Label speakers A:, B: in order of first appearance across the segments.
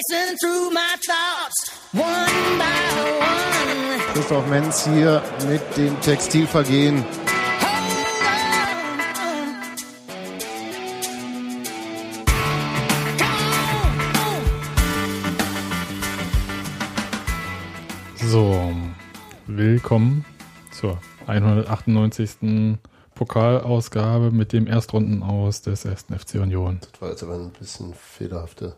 A: racing through my thoughts, one by one.
B: Christoph Menz hier mit dem Textilvergehen.
C: So, willkommen zur 198. Pokalausgabe mit dem Erstrunden aus des 1. FC Union.
B: Das war jetzt aber ein bisschen fehlerhafte.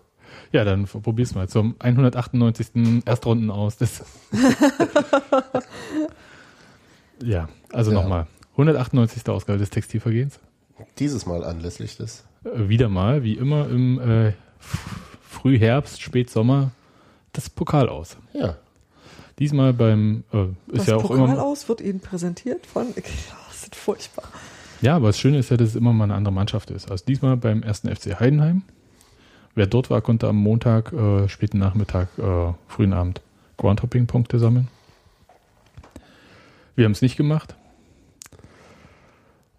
C: Ja, dann probier's mal zum 198. Erstrunden aus ja, also
B: Ja.
C: nochmal. 198. Ausgabe des Textilvergehens.
B: Dieses Mal anlässlich des.
C: Äh, Wieder mal, wie immer im äh, Frühherbst, Spätsommer, das Pokal aus.
B: Ja.
C: Diesmal beim, äh, ist
D: Das
C: ja auch
D: Pokal
C: immer.
D: aus wird Ihnen präsentiert von. Das ist furchtbar.
C: Ja, aber das Schöne ist ja, dass es immer mal eine andere Mannschaft ist. Also diesmal beim ersten FC Heidenheim. Wer dort war, konnte am Montag, äh, späten Nachmittag, äh, frühen Abend Groundhopping-Punkte sammeln. Wir haben es nicht gemacht.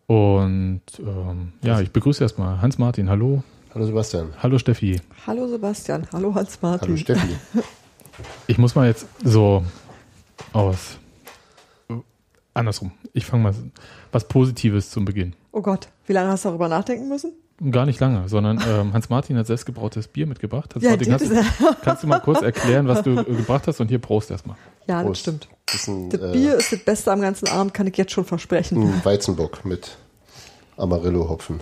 C: Und ähm, ja, ich begrüße erstmal Hans-Martin. Hallo.
B: Hallo Sebastian.
C: Hallo Steffi.
D: Hallo Sebastian, hallo Hans-Martin.
B: Hallo Steffi.
C: Ich muss mal jetzt so aus. Andersrum. Ich fange mal was Positives zum Beginn.
D: Oh Gott, wie lange hast du darüber nachdenken müssen?
C: Gar nicht lange, sondern ähm, Hans-Martin hat selbstgebrautes Bier mitgebracht.
D: Ja,
C: Hans-Martin,
D: das
C: kannst, kannst du mal kurz erklären, was du äh, gebracht hast? Und hier Prost erstmal.
D: Ja, das
B: Prost.
D: stimmt.
B: Das ist ein,
D: Das
B: äh,
D: Bier ist das Beste am ganzen Abend, kann ich jetzt schon versprechen.
B: ein Weizenbock mit Amarillo-Hopfen.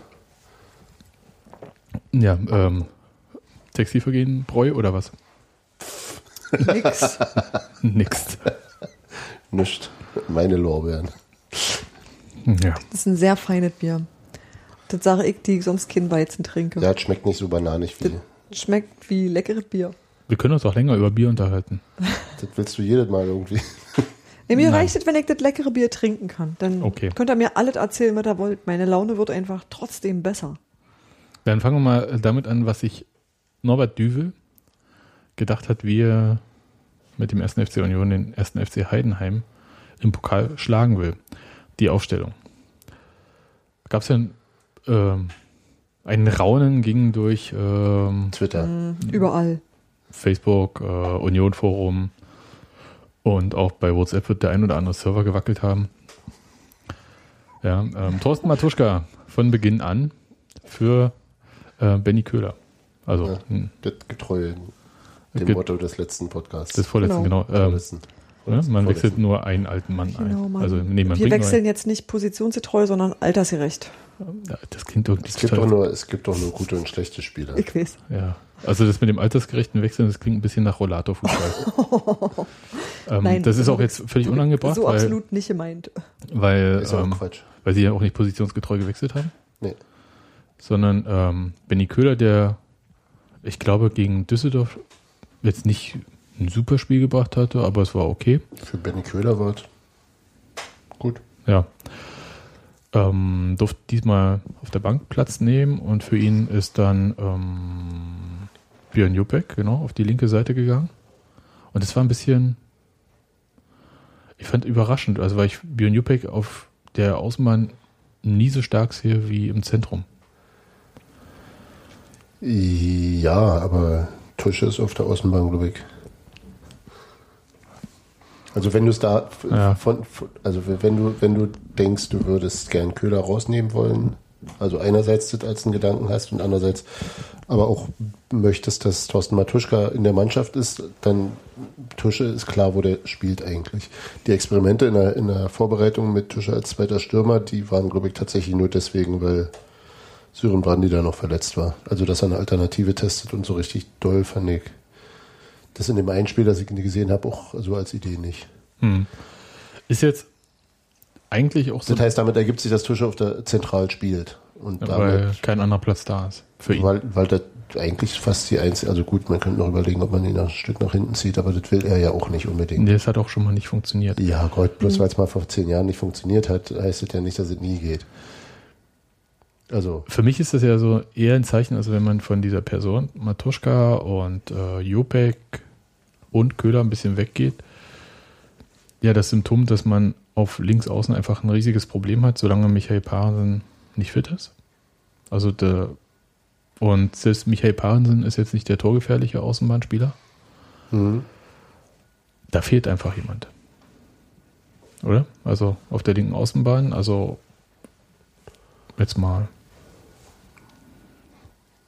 C: Ja, ähm, Textilvergehen, Bräu oder was?
D: Nix.
C: Nix.
B: Nischt. Meine Lorbeeren.
C: Ja.
D: Das ist ein sehr feines Bier. Das sage ich, die ich sonst kein Weizen trinke.
B: Ja, es schmeckt nicht so bananig wie.
D: Das schmeckt wie leckeres Bier.
C: Wir können uns auch länger über Bier unterhalten.
B: Das willst du jedes Mal irgendwie.
D: Nee, mir
C: Nein.
D: reicht es, wenn ich das leckere Bier trinken kann. Dann
C: Okay.
D: könnt ihr mir alles erzählen, was ihr wollt. Meine Laune wird einfach trotzdem besser.
C: Dann fangen wir mal damit an, was sich Norbert Düvel gedacht hat, wie er mit dem 1. FC Union den 1. FC Heidenheim im Pokal schlagen will. Die Aufstellung. Gab es ja ein, ähm, ein Raunen, ging durch ähm,
B: Twitter.
D: Überall.
C: Facebook, äh, Union Forum und auch bei WhatsApp wird der ein oder andere Server gewackelt haben. Ja, ähm, Thorsten Matuschka von Beginn an für äh, Benny Köhler. Also
B: Ja.
C: hm,
B: Das getreu dem
C: Ge-
B: Motto des letzten Podcasts.
C: das vorletzten, genau.
D: Genau.
C: Ähm,
B: Vorletzten.
C: ne? Man
B: Vorletzten.
C: wechselt nur einen alten Mann
D: Genau,
C: ein.
D: Mann.
C: Also nee, man
D: Wir wechseln jetzt nicht positionsgetreu, sondern altersgerecht.
C: Das klingt irgendwie
B: Es gibt, doch nur, es gibt doch nur gute und schlechte Spieler.
D: Ich weiß.
C: Ja, also das mit dem altersgerechten Wechseln, das klingt ein bisschen nach Rollator-Fußball. ähm,
D: Nein.
C: das ist auch jetzt völlig unangebracht,
D: So
C: weil,
D: absolut nicht gemeint.
C: weil,
B: Ist ja auch
C: ähm,
B: Quatsch.
C: weil sie ja auch nicht positionsgetreu gewechselt haben.
B: Nee.
C: sondern ähm, Benny Köhler, der, ich glaube, gegen Düsseldorf jetzt nicht ein super Spiel gebracht hatte, aber es war okay.
B: Für Benny Köhler war es gut.
C: Ja. Ähm, durfte diesmal auf der Bank Platz nehmen und für ihn ist dann ähm, Björn Juppek, genau, auf die linke Seite gegangen. Und es war ein bisschen, ich fand überraschend, also weil ich Björn Juppek auf der Außenbahn nie so stark sehe wie im Zentrum.
B: Ja, aber Tusche ist auf der Außenbahn, glaube ich. Also wenn du es da
C: Ja.
B: von, von also wenn du wenn du denkst, du würdest gern Köhler rausnehmen wollen, also einerseits das als einen Gedanken hast und andererseits aber auch möchtest, dass Thorsten Matuschka in der Mannschaft ist, dann Tusche ist klar, wo der spielt eigentlich. Die Experimente in der, in der Vorbereitung mit Tusche als zweiter Stürmer, die waren, glaube ich, tatsächlich nur deswegen, weil Sören Brandi da noch verletzt war. Also, dass er eine Alternative testet und so richtig doll fand ich. Das in dem einen Spiel, das ich gesehen habe, auch so als Idee nicht.
C: Ist jetzt eigentlich auch so,
B: Das heißt, damit ergibt sich, dass Tusche auf der Zentral spielt. Und
C: weil
B: damit,
C: kein anderer Platz da ist für ihn.
B: weil, weil das eigentlich fast die einzige, also gut, man könnte noch überlegen, ob man ihn ein Stück nach hinten zieht, aber das will er ja auch nicht unbedingt.
C: Nee, das hat auch schon mal nicht funktioniert.
B: Ja, Gott, bloß weil es mal vor zehn Jahren nicht funktioniert hat, heißt das ja nicht, dass es nie geht. Also,
C: Für mich ist das ja so eher ein Zeichen, also wenn man von dieser Person, Matuschka und äh, Jopek und Köhler ein bisschen weggeht, ja, das Symptom, dass man auf links außen einfach ein riesiges Problem hat, solange Michael Parensen nicht fit ist. Also der Und selbst Michael Parensen ist jetzt nicht der torgefährliche Außenbahnspieler.
B: Mhm.
C: Da fehlt einfach jemand. Oder? Also auf der linken Außenbahn, also jetzt mal.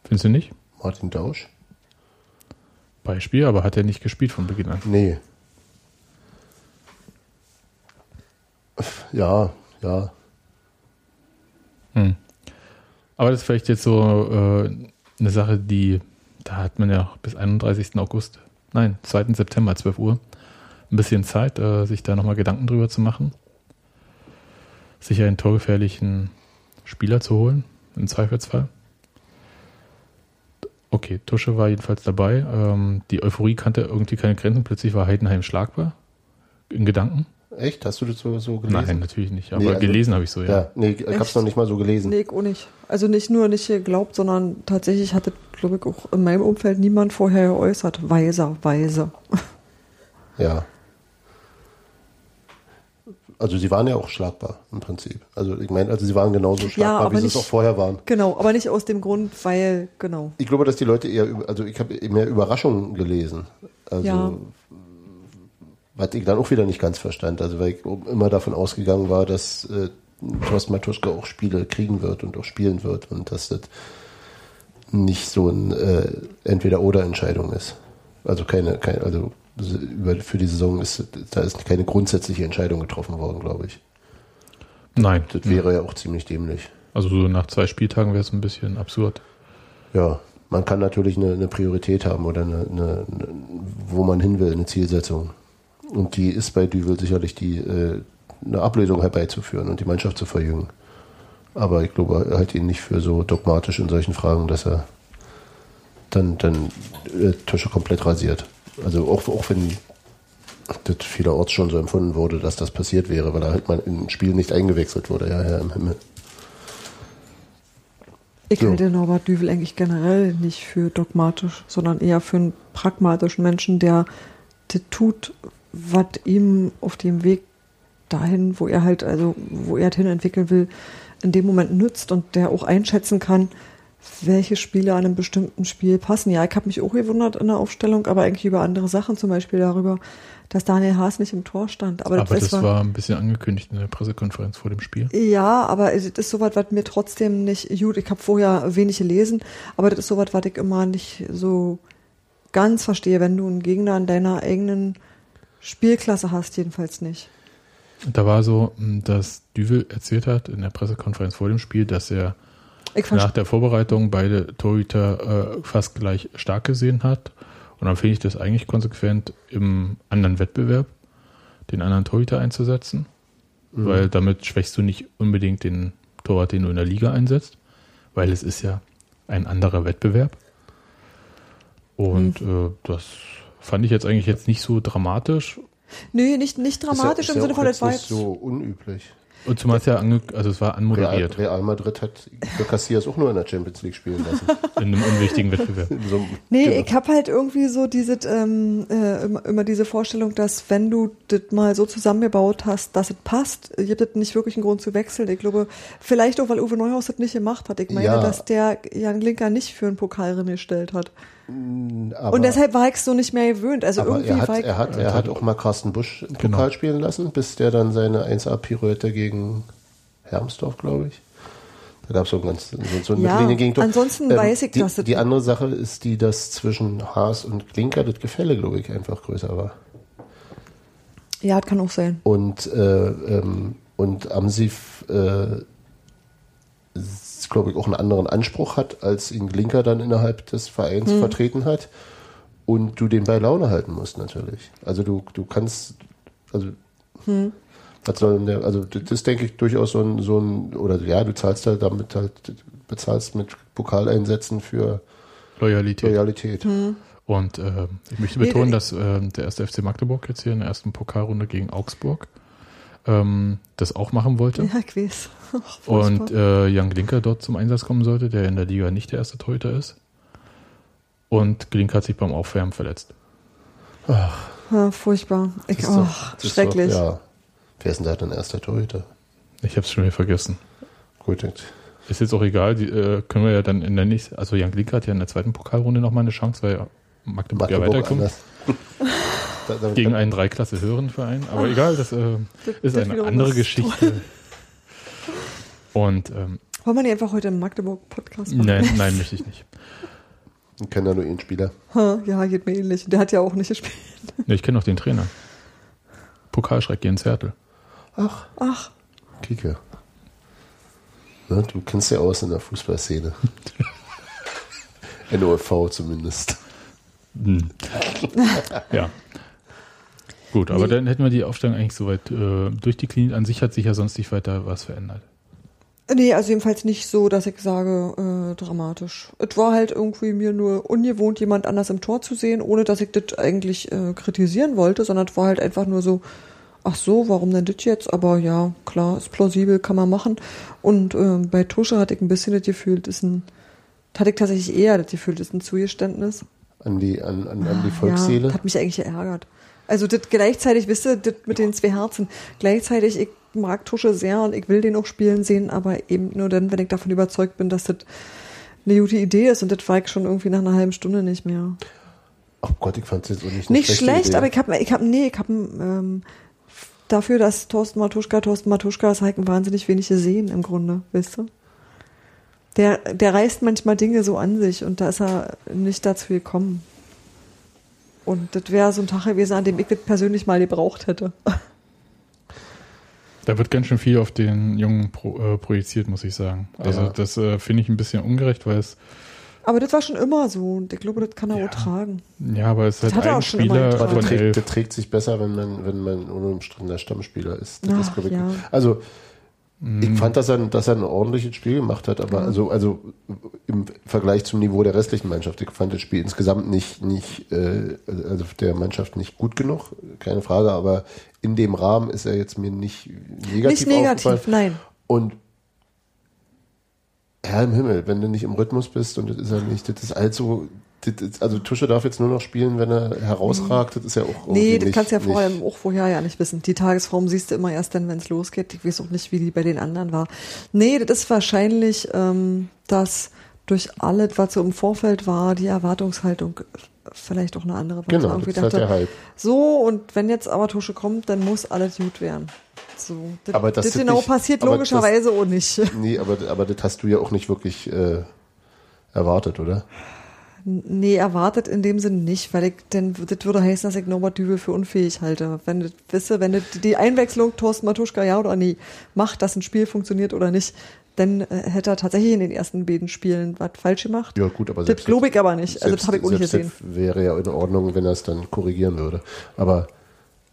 C: Findest du nicht?
B: Martin Dausch?
C: Beispiel, aber hat er nicht gespielt von Beginn an.
B: Nee. Ja, ja.
C: Hm. Aber das ist vielleicht jetzt so äh, eine Sache, die, da hat man ja bis 31. August, nein, 2. September, 12 Uhr, ein bisschen Zeit, äh, sich da nochmal Gedanken drüber zu machen. Sich einen torgefährlichen Spieler zu holen, im Zweifelsfall. Okay, Tusche war jedenfalls dabei. Ähm, die Euphorie kannte irgendwie keine Grenzen. Plötzlich war Heidenheim schlagbar. In Gedanken.
B: Echt? Hast du das so, so gelesen?
C: Nein, natürlich nicht. Aber
B: Nee, also-
C: gelesen habe ich so, ja.
B: Ja, nee, ich hab's
D: Echt?
B: noch nicht mal so gelesen.
D: Nee, ich auch nicht. Also nicht nur nicht geglaubt, sondern tatsächlich hatte, glaube ich, auch in meinem Umfeld niemand vorher geäußert. Weiser, weise.
B: Ja. Also sie waren ja auch schlagbar im Prinzip. Also ich meine, also sie waren genauso schlagbar,
D: aber
B: wie sie es auch vorher waren.
D: Genau, aber nicht aus dem Grund, weil, genau.
B: Ich glaube, dass die Leute eher, also ich habe mehr Überraschungen gelesen. Also
D: Ja.
B: was ich dann auch wieder nicht ganz verstand. Also weil ich immer davon ausgegangen war, dass äh, Thorsten Matuschka auch Spiele kriegen wird und auch spielen wird und dass das nicht so ein äh, Entweder-Oder-Entscheidung ist. Also keine, keine also über, für die Saison ist da ist keine grundsätzliche Entscheidung getroffen worden, glaube ich.
C: Nein.
B: Das wäre ja auch ziemlich dämlich.
C: Also so nach zwei Spieltagen wäre es ein bisschen absurd.
B: Ja, man kann natürlich eine, eine Priorität haben oder eine, eine, eine, wo man hin will, eine Zielsetzung. Und die ist bei Düvel sicherlich die, äh, eine Ablösung herbeizuführen und die Mannschaft zu verjüngen. Aber ich glaube, er hat ihn nicht für so dogmatisch in solchen Fragen, dass er dann, dann äh, Tusche komplett rasiert. Also auch, auch wenn das vielerorts schon so empfunden wurde, dass das passiert wäre, weil er halt mal im Spiel nicht eingewechselt wurde, ja, Herr im Himmel.
D: Ich
B: So.
D: halte Norbert Düvel eigentlich generell nicht für dogmatisch, sondern eher für einen pragmatischen Menschen, der das tut, was ihm auf dem Weg dahin, wo er halt, also wo er hin entwickeln will, in dem Moment nützt und der auch einschätzen kann, welche Spiele an einem bestimmten Spiel passen. Ja, ich habe mich auch gewundert in der Aufstellung, aber eigentlich über andere Sachen, zum Beispiel darüber, dass Daniel Haas nicht im Tor stand. Aber,
C: Aber das
D: war-
C: war ein bisschen angekündigt in der Pressekonferenz vor dem Spiel.
D: ja, aber es ist sowas, was mir trotzdem nicht gut. Ich habe vorher wenig gelesen, aber das ist sowas, was ich immer nicht so ganz verstehe, wenn du einen Gegner in deiner eigenen Spielklasse hast, jedenfalls nicht.
C: Da war so, dass Düvel erzählt hat in der Pressekonferenz vor dem Spiel, dass er nach der Vorbereitung beide Torhüter äh, fast gleich stark gesehen hat. Und dann finde ich das eigentlich konsequent im anderen Wettbewerb, den anderen Torhüter einzusetzen. Weil damit schwächst du nicht unbedingt den Torwart, den du in der Liga einsetzt, weil es ist ja ein anderer Wettbewerb. Und äh, das fand ich jetzt eigentlich jetzt nicht so dramatisch.
D: Nee, nicht, nicht
B: Ist ja-
D: dramatisch
B: ist
D: im
B: ja
D: Sinne
B: auch
D: von, das war
B: nicht
D: jetzt.
B: so unüblich.
C: Und zumal es ja ange also es war
B: Real,
C: anmoderiert
B: Real Madrid hat für Casillas auch nur in der Champions League spielen lassen.
C: in einem unwichtigen Wettbewerb.
B: So
D: Nee,
B: Genau.
D: ich habe halt irgendwie so diese, ähm, äh, immer, immer diese Vorstellung, dass wenn du das mal so zusammengebaut hast, dass es passt, gibt es nicht wirklich einen Grund zu wechseln. Ich glaube, vielleicht auch, weil Uwe Neuhaus das nicht gemacht hat. Ich meine,
B: Ja.
D: dass der Jan Linker nicht für einen Pokalrennen gestellt hat.
B: Aber,
D: Und deshalb war ich so nicht mehr gewöhnt. Also
B: aber
D: irgendwie
B: er hat,
D: war ich,
B: er, hat, er hat auch mal Carsten Busch im
C: Genau.
B: Pokal spielen lassen, bis der dann seine 1A-Pirouette gegen Hermsdorf, glaube ich. Da gab es so ein ganz so, so ein
D: Ja,
B: Mittellinie-Gegentor.
D: ansonsten weiß ich,
B: die,
D: dass das-
B: Die andere Sache ist die, dass zwischen Haas und Klinker das Gefälle, glaube ich, einfach größer war.
D: ja, das kann auch sein.
B: Und, äh, ähm, und Amsif, äh, glaube ich, auch einen anderen Anspruch hat, als ihn Glinker dann innerhalb des Vereins
D: Hm.
B: vertreten hat. Und du den bei Laune halten musst, natürlich. Also du, du kannst, also,
D: Hm.
B: was soll denn der, also das ist, denke ich, durchaus so ein, so ein, oder ja, du zahlst halt damit halt, bezahlst mit Pokaleinsätzen für
C: Loyalität.
B: Loyalität.
C: Und äh, ich möchte betonen,
D: ich-
C: dass äh, der erste FC Magdeburg jetzt hier in der ersten Pokalrunde gegen Augsburg ähm, das auch machen wollte.
D: Ja. Ach,
C: Und äh, Jan Glinker dort zum Einsatz kommen sollte, der in der Liga nicht der erste Torhüter ist. Und Glinker hat sich beim Aufwärmen verletzt.
D: ja, furchtbar. Ich,
B: Das ist doch-
D: ach,
B: das ist
D: schrecklich.
B: Doch, ja. Wer ist denn da dein erster Torhüter?
C: Ich habe es schon wieder vergessen.
B: Gut, jetzt
C: ist jetzt auch egal, die, äh, können wir ja dann in der nächsten, also Jan Glink hat ja in der zweiten Pokalrunde nochmal eine Chance, weil Magdeburg, ja
B: Magdeburg
C: weiterkommt.
B: Da- damit-
C: Gegen einen Dreiklasse höheren Verein. Aber egal, das äh,
D: Das-
C: ist
D: das
C: eine andere Geschichte. Und ähm,
D: Wollen wir nicht einfach heute einen Magdeburg-Podcast machen?
C: nein, nein, möchte ich nicht.
B: Ich kenne da nur einen Spieler.
D: Ha, Ja, geht mir ähnlich. Der hat ja auch nicht gespielt.
C: Nee, ich kenne noch den Trainer. Pokalschreck Jens Hertel.
B: Ach,
D: Ach,
B: Kike. Ne, du kennst ja aus in der Fußballszene. NOFV zumindest.
C: Hm. ja. Gut, aber
D: Nee.
C: dann hätten wir die Aufstellung eigentlich soweit äh, durchdekliniert. An sich hat sich ja sonst nicht weiter was verändert.
D: Nee, also jedenfalls nicht so, dass ich sage, äh, dramatisch. Es war halt irgendwie mir nur ungewohnt, jemand anders im Tor zu sehen, ohne dass ich das eigentlich äh, kritisieren wollte, sondern es war halt einfach nur so, ach so, warum denn das jetzt? Aber ja, klar, ist plausibel, kann man machen. Und äh, bei Tusche hatte ich ein bisschen das Gefühl, das ist ein, das hatte ich tatsächlich eher das Gefühl, das ist ein Zugeständnis.
B: An die, an, an, an die
D: Ja,
B: Volksseele.
D: das hat mich eigentlich geärgert. Also das gleichzeitig, wisst ihr, das mit den zwei Herzen. Gleichzeitig, ich mag Tusche sehr und ich will den auch spielen sehen, aber eben nur dann, wenn ich davon überzeugt bin, dass das eine gute Idee ist und das war ich schon irgendwie nach einer halben Stunde nicht mehr.
B: oh Gott, ich fand es jetzt auch nicht
D: Nicht schlecht,
B: Idee.
D: aber ich habe, ich hab, nee, ich habe ähm, dafür, dass Thorsten Matuschka, Thorsten Matuschka ist halt wahnsinnig wenig gesehen im Grunde, wisst ihr? Der, der reißt manchmal Dinge so an sich und da ist er nicht dazu gekommen. Und das wäre so ein Tag gewesen, an dem ich das persönlich mal gebraucht hätte.
C: Da wird ganz schön viel auf den Jungen pro, äh, projiziert, muss ich sagen. Also
B: Ja.
C: das äh, finde ich ein bisschen ungerecht, weil es,
D: Aber das war schon immer so und ich glaube, das kann er
C: Ja.
D: auch tragen.
C: ja, aber es ist
D: Das
C: halt
D: hat
C: ein
D: auch schon immer
C: Spieler
D: getragen.
B: Aber der
C: von
B: trägt,
C: elf.
B: der trägt sich besser, wenn man, wenn man unumstrittener Stammspieler ist. Das
D: Ach,
B: ist
D: ja.
B: Also. Ich fand, dass er, dass er ein ordentliches Spiel gemacht hat, aber
D: Ja.
B: also, also im Vergleich zum Niveau der restlichen Mannschaft. Ich fand das Spiel insgesamt nicht, nicht, äh, also der Mannschaft nicht gut genug, keine Frage, aber in dem Rahmen ist er jetzt mir nicht negativ
D: nicht negativ,
B: aufgefallen.
D: nein.
B: Und Herr im Himmel, wenn du nicht im Rhythmus bist und das ist er nicht, das ist allzu, also Tusche darf jetzt nur noch spielen, wenn er herausragt, das ist ja auch.
D: Nee, das
B: nicht,
D: kannst du ja
B: nicht,
D: vor allem auch vorher ja nicht wissen. Die Tagesform siehst du immer erst dann, wenn es losgeht. Ich weiß auch nicht, wie die bei den anderen war. Nee, das ist wahrscheinlich, ähm, dass durch alles, was so im Vorfeld war, die Erwartungshaltung vielleicht auch eine andere war.
B: Genau,
D: Irgendwie
B: das ist halt der Hype.
D: so, und wenn jetzt aber Tusche kommt, dann muss alles gut werden. So, das,
B: Aber das
D: das genau
B: nicht-
D: passiert logischerweise auch nicht.
B: Nee, aber, aber das hast du ja auch nicht wirklich äh, erwartet, oder?
D: Nee, erwartet in dem Sinn nicht, weil ich, denn das würde heißen, dass ich Norbert Dübel für unfähig halte. Wenn das, wisse, wenn das die Einwechslung Thorsten Matuschka ja oder nee macht, dass ein Spiel funktioniert oder nicht, dann äh, hätte er tatsächlich in den ersten beiden Spielen was falsch gemacht.
B: Ja, gut, aber
D: das
B: selbst
D: glaube ich aber nicht. Also das habe ich auch nicht
B: selbst
D: gesehen.
B: das wäre ja in Ordnung, wenn er es dann korrigieren würde. Aber,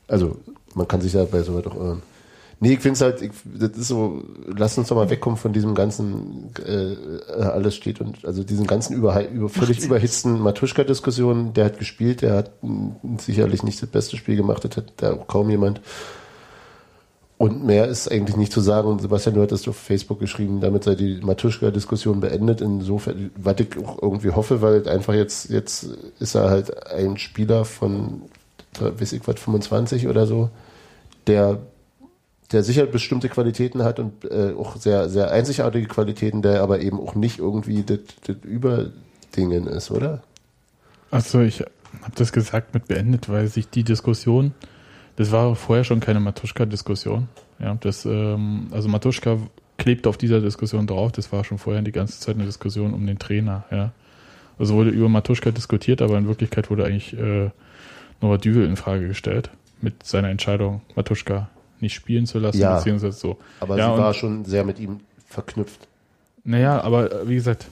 B: also, man kann sich ja bei sowas auch irren. Nee, ich finde es halt, ich, das ist so, lass uns doch mal wegkommen von diesem ganzen, äh, alles steht und, also diesen ganzen über, über, völlig überhitzten Matuschka-Diskussionen. Der hat gespielt, der hat sicherlich nicht das beste Spiel gemacht, das hat da auch kaum jemand. Und mehr ist eigentlich nicht zu sagen. Und Sebastian, du hattest auf Facebook geschrieben, damit sei die Matuschka-Diskussion beendet. Insofern, was ich auch irgendwie hoffe, weil einfach jetzt, jetzt ist er halt ein Spieler von, weiß ich was, 25 oder so, der, der sicher bestimmte Qualitäten hat und äh, auch sehr, sehr einzigartige Qualitäten, der aber eben auch nicht irgendwie das, Überdingen ist, oder?
C: Also ich habe das gesagt mit beendet, weil sich die Diskussion, das war vorher schon keine Matuschka-Diskussion. Ja, das, ähm, also Matuschka klebt auf dieser Diskussion drauf. Das war schon vorher die ganze Zeit eine Diskussion um den Trainer. Ja, also wurde über Matuschka diskutiert, aber in Wirklichkeit wurde eigentlich äh, Norbert Düvel in Frage gestellt mit seiner Entscheidung, Matuschka nicht spielen zu lassen,
B: Ja.
C: beziehungsweise so.
B: Aber
C: Ja,
B: sie
C: und-
B: war schon sehr mit ihm verknüpft.
C: Naja, aber äh, wie gesagt,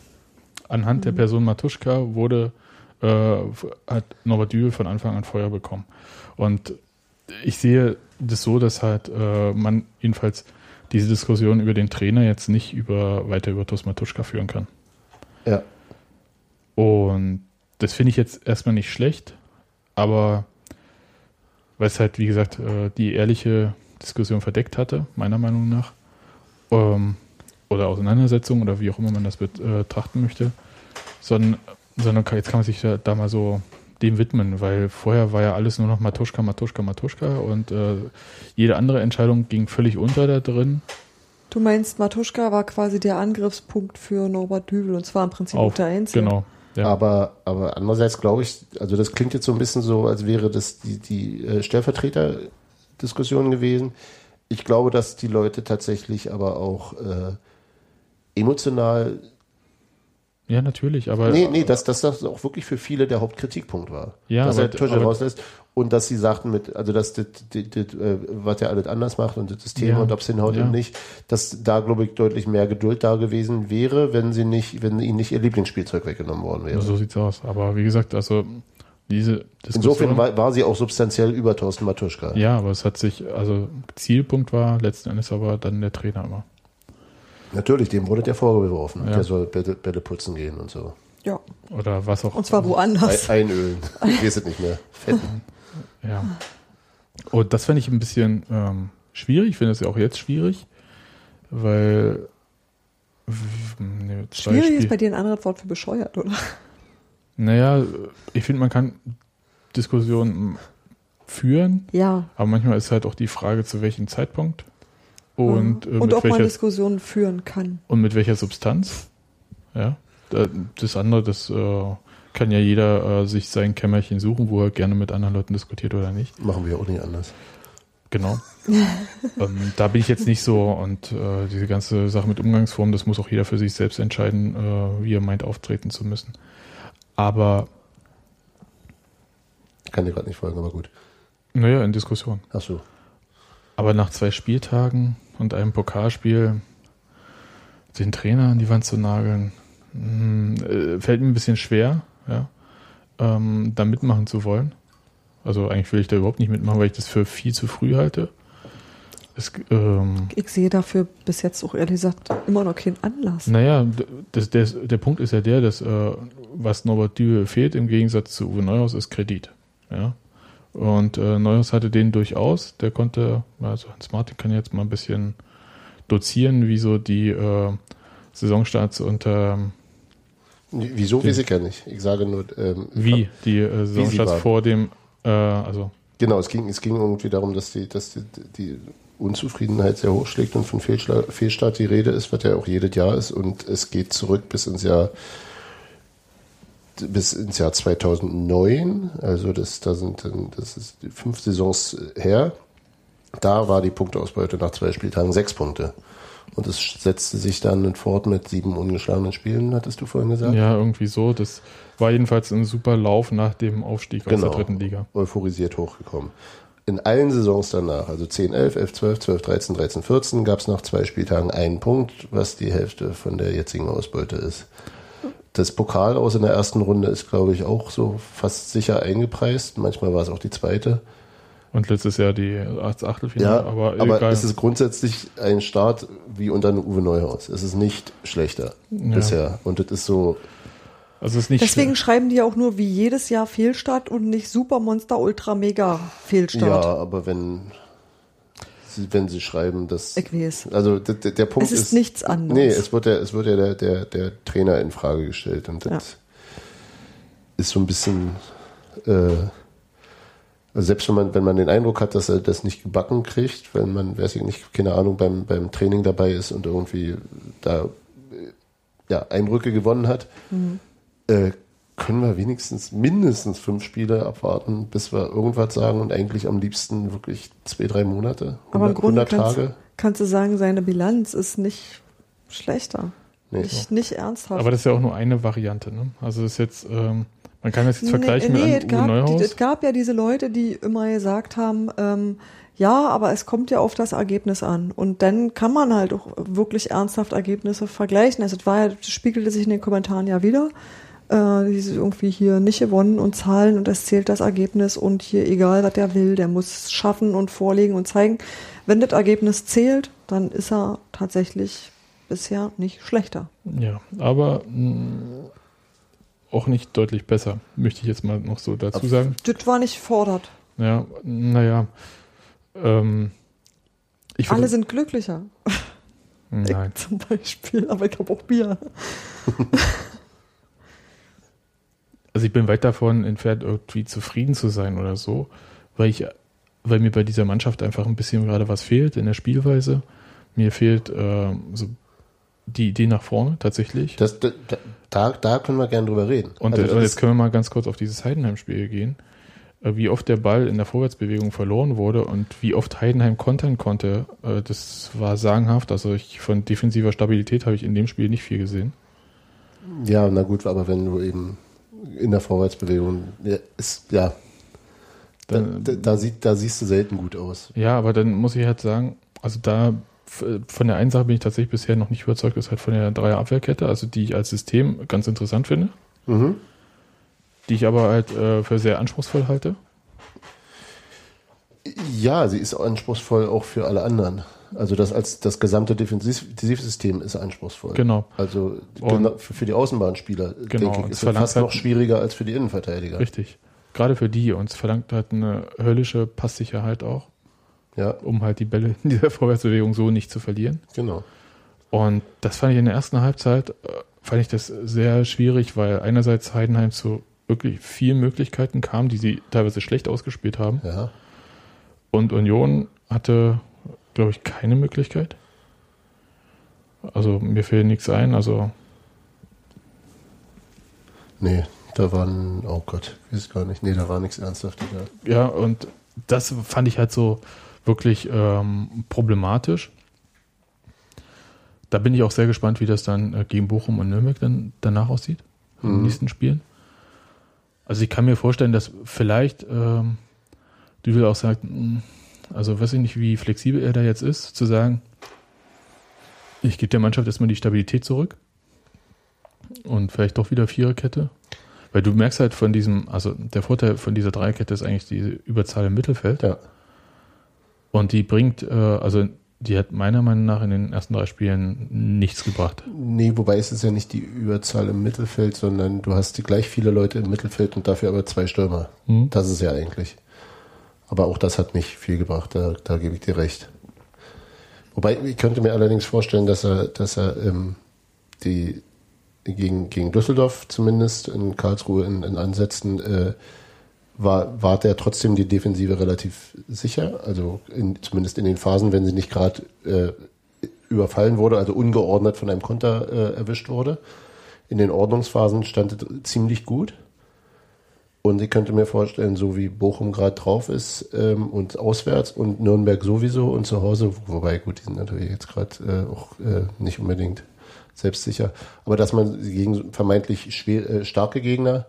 C: anhand der Person Matuschka wurde, äh, hat Norbert Dübel von Anfang an Feuer bekommen. Und ich sehe das so, dass halt äh, man jedenfalls diese Diskussion über den Trainer jetzt nicht über weiter über Tos Matuschka führen kann.
B: Ja.
C: Und das finde ich jetzt erstmal nicht schlecht, aber weil es halt, wie gesagt, äh, die ehrliche Diskussion verdeckt hatte, meiner Meinung nach, ähm, oder Auseinandersetzung oder wie auch immer man das betrachten möchte, sondern, sondern jetzt kann man sich da, da mal so dem widmen, weil vorher war ja alles nur noch Matuschka, Matuschka, Matuschka und äh, jede andere Entscheidung ging völlig unter da drin.
D: Du meinst, Matuschka war quasi der Angriffspunkt für Norbert Dübel und zwar im Prinzip auch
C: Auf,
D: der Einzige.
C: genau. Ja.
B: Aber, aber andererseits glaube ich, also das klingt jetzt so ein bisschen so, als wäre das die, die äh, Stellvertreter-Diskussion gewesen. Ich glaube, dass die Leute tatsächlich aber auch äh, emotional
C: ja, natürlich, aber
B: Nee, nee, dass, dass das auch wirklich für viele der Hauptkritikpunkt war.
C: Ja,
B: dass
C: aber-
B: er
C: aber-
B: rauslässt und dass sie sagten mit, also dass das, das, das, was er alles anders macht und das System
C: Ja,
B: und ob es hinhaut
C: ja.
B: und nicht, dass da glaube ich deutlich mehr Geduld da gewesen wäre, wenn sie nicht, wenn ihnen nicht ihr Lieblingsspielzeug weggenommen worden wäre.
C: so sieht's aus. Aber wie gesagt, also diese Diskussion.
B: Insofern war, war sie auch substanziell über Thorsten Matuschka.
C: ja, aber es hat sich, also Zielpunkt war letzten Endes aber dann der Trainer immer.
B: Natürlich, dem wurde der vorgeworfen.
C: Ja.
B: Der soll Bälle, Bälle putzen gehen und so.
D: Ja,
C: Oder was auch.
D: und zwar woanders.
B: Ein, einölen. Ich weiß es nicht mehr. Fetten.
C: Ja. Und das fände ich ein bisschen ähm, schwierig. Ich finde es ja auch jetzt schwierig, weil. Nee,
D: Schwierig
C: Spiel-
D: ist bei dir ein anderes Wort für bescheuert, oder?
C: Naja, ich finde, man kann Diskussionen führen,
D: Ja.
C: aber manchmal ist halt auch die Frage, zu welchem Zeitpunkt und, äh,
D: und
C: mit,
D: ob man
C: welcher,
D: Diskussionen führen kann.
C: und mit welcher Substanz. Ja. Da- Das andere, das äh, kann ja jeder äh, sich sein Kämmerchen suchen, wo er gerne mit anderen Leuten diskutiert oder nicht.
B: Machen wir auch nicht anders.
C: Genau. ähm, da bin ich jetzt nicht so und äh, diese ganze Sache mit Umgangsformen, das muss auch jeder für sich selbst entscheiden, äh, wie er meint, auftreten zu müssen. Aber,
B: Kann dir gerade nicht folgen, aber gut.
C: naja, in Diskussion.
B: Ach so.
C: Aber nach zwei Spieltagen und einem Pokalspiel den Trainer an die Wand zu nageln, mh, äh, fällt mir ein bisschen schwer, ja, ähm, da mitmachen zu wollen. Also eigentlich will ich da überhaupt nicht mitmachen, weil ich das für viel zu früh halte. Es, ähm,
D: Ich sehe dafür bis jetzt auch ehrlich gesagt immer noch keinen Anlass.
C: Naja, das, das, der Punkt ist ja der, dass äh, was Norbert Dühe fehlt im Gegensatz zu Uwe Neuhaus ist Kredit. Ja. Und äh, Neuhaus hatte den durchaus, der konnte, also Hans Martin kann jetzt mal ein bisschen dozieren, wie so die äh, Saisonstarts unter
B: Wieso weiß ich ja nicht. Ich sage nur, ähm,
C: wie die äh, Saisonstarts vor dem, äh, also
B: Genau, es ging, es ging irgendwie darum, dass die, dass die, die Unzufriedenheit sehr hoch schlägt und von Fehlschla Fehlstart die Rede ist, was ja auch jedes Jahr ist und es geht zurück bis ins Jahr bis ins Jahr 2009, also das, da sind dann, das ist fünf Saisons her. Da war die Punkteausbeute nach zwei Spieltagen sechs Punkte. Und es setzte sich dann fort mit sieben ungeschlagenen Spielen, hattest du vorhin gesagt?
C: ja, irgendwie so. Das war jedenfalls ein super Lauf nach dem Aufstieg aus
B: Genau.
C: der dritten Liga.
B: euphorisiert hochgekommen. In allen Saisons danach, also 10, 11, 11, 12, 12, 13, 13, 14, gab es nach zwei Spieltagen einen Punkt, was die Hälfte von der jetzigen Ausbeute ist. Das Pokal aus in der ersten Runde ist, glaube ich, auch so fast sicher eingepreist. Manchmal war es auch die zweite.
C: Und letztes Jahr die als Achtelfinale,
B: Ja,
C: aber,
B: aber,
C: egal.
B: es ist grundsätzlich ein Start wie unter einem Uwe Neuhaus. Es ist nicht schlechter
C: Ja.
B: bisher. Und das ist so,
C: also ist nicht
D: Deswegen schreiben die ja auch nur wie jedes Jahr Fehlstart und nicht Supermonster Ultra Mega Fehlstart.
B: ja, aber wenn sie, wenn sie schreiben, dass
D: Ich weiß.
B: Also der, der Punkt
D: Es ist nichts anderes.
B: Nee, es wird ja, es wird ja der, der, der Trainer in Frage gestellt und das ist so ein bisschen äh, also selbst wenn man, wenn man den Eindruck hat, dass er das nicht gebacken kriegt, wenn man, weiß ich nicht, keine Ahnung, beim, beim Training dabei ist und irgendwie da äh, ja, Eindrücke gewonnen hat,
D: Mhm.
B: Äh, können wir wenigstens mindestens fünf Spiele abwarten, bis wir irgendwas sagen und eigentlich am liebsten wirklich zwei, drei Monate,
D: Aber im
B: 100,
D: Grunde
B: 100
D: kannst,
B: Tage.
D: kannst du sagen, seine Bilanz ist nicht schlechter.
B: Nee.
D: Nicht, nicht ernsthaft.
C: Aber das ist ja auch nur eine Variante. Ne? Also das ist jetzt, ähm, man kann das jetzt
D: Nee,
C: vergleichen
D: nee,
C: mit
D: es gab, die,
C: Neuhaus.
D: es gab ja diese Leute, die immer gesagt haben, ähm, ja, aber es kommt ja auf das Ergebnis an. Und dann kann man halt auch wirklich ernsthaft Ergebnisse vergleichen. Also es war ja, das spiegelte sich in den Kommentaren ja wieder. Äh, irgendwie hier nicht gewonnen und Zahlen und es zählt das Ergebnis und hier egal, was der will, der muss schaffen und vorlegen und zeigen. Wenn das Ergebnis zählt, dann ist er tatsächlich bisher nicht schlechter.
C: Ja, aber mh, auch nicht deutlich besser, möchte ich jetzt mal noch so dazu sagen.
D: Das war nicht fordert.
C: Ja, naja. Ähm, ich
D: Alle sind glücklicher.
C: Nein.
D: Zum Beispiel, aber ich habe auch Bier.
C: Also ich bin weit davon entfernt, irgendwie zufrieden zu sein oder so, weil ich, weil mir bei dieser Mannschaft einfach ein bisschen gerade was fehlt in der Spielweise. Mir fehlt äh, so die Idee nach vorne tatsächlich.
B: Das, da, da, da können wir gerne drüber reden.
C: Und
B: Also das
C: jetzt können wir mal ganz kurz auf dieses Heidenheim-Spiel gehen. Äh, Wie oft der Ball in der Vorwärtsbewegung verloren wurde und wie oft Heidenheim kontern konnte, äh, das war sagenhaft. Also ich, von defensiver Stabilität habe ich in dem Spiel nicht viel gesehen.
B: ja, na gut, aber wenn du eben in der Vorwärtsbewegung ja, ist, ja, da, da, da, sieht, da siehst du selten gut aus.
C: Ja, aber dann muss ich halt sagen, also da von der einen Sache bin ich tatsächlich bisher noch nicht überzeugt, ist halt von der Dreier-Abwehrkette, also die ich als System ganz interessant finde,
B: Mhm.
C: die ich aber halt äh, für sehr anspruchsvoll halte.
B: Ja, sie ist anspruchsvoll auch für alle anderen. Also das als das gesamte Defensiv- Defensivsystem ist anspruchsvoll.
C: Genau.
B: Also
C: Und-
B: für, die Außenbahnspieler
C: Genau,
B: denke ich, ist es fast
C: halt-
B: noch schwieriger als für die Innenverteidiger.
C: Richtig. Gerade für die. Und es verlangt halt eine höllische Passsicherheit auch,
B: Ja,
C: um halt die Bälle in dieser Vorwärtsbewegung so nicht zu verlieren.
B: genau.
C: Und das fand ich in der ersten Halbzeit, äh, fand ich das sehr schwierig, weil einerseits Heidenheim zu wirklich vielen Möglichkeiten kam, die sie teilweise schlecht ausgespielt haben.
B: Ja.
C: Und Union hatte, glaube ich, keine Möglichkeit. Also mir fällt nichts ein. Also
B: Nee, da waren, oh Gott, weiß gar nicht. Nee, da war nichts Ernsthaftes. Ja.
C: ja, und das fand ich halt so wirklich ähm, problematisch. Da bin ich auch sehr gespannt, wie das dann äh, gegen Bochum und Nürnberg dann danach aussieht, in den
B: Mhm.
C: nächsten Spielen. Also ich kann mir vorstellen, dass vielleicht ähm, Düvel auch sagt, mh, also weiß ich nicht, wie flexibel er da jetzt ist, zu sagen, ich gebe der Mannschaft erstmal die Stabilität zurück und vielleicht doch wieder Viererkette. Weil du merkst halt von diesem, also der Vorteil von dieser Dreierkette ist eigentlich diese Überzahl im Mittelfeld.
B: ja.
C: Und die bringt, äh, also die hat meiner Meinung nach in den ersten drei Spielen nichts gebracht.
B: Nee, wobei es ist ja nicht die Überzahl im Mittelfeld, sondern du hast die gleich viele Leute im Mittelfeld und dafür aber zwei Stürmer.
C: Hm?
B: Das ist ja eigentlich. Aber auch das hat nicht viel gebracht, da, da gebe ich dir recht. Wobei, ich könnte mir allerdings vorstellen, dass er, dass er ähm, die gegen, gegen Düsseldorf zumindest in Karlsruhe in, in Ansätzen äh, war, war der trotzdem die Defensive relativ sicher. Also in, zumindest in den Phasen, wenn sie nicht gerade äh, überfallen wurde, also ungeordnet von einem Konter äh, erwischt wurde. In den Ordnungsphasen stand es ziemlich gut. Und ich könnte mir vorstellen, so wie Bochum gerade drauf ist ähm, und auswärts und Nürnberg sowieso und zu Hause, wobei gut, die sind natürlich jetzt gerade äh, auch äh, nicht unbedingt selbstsicher, aber dass man gegen vermeintlich schwer, äh, starke Gegner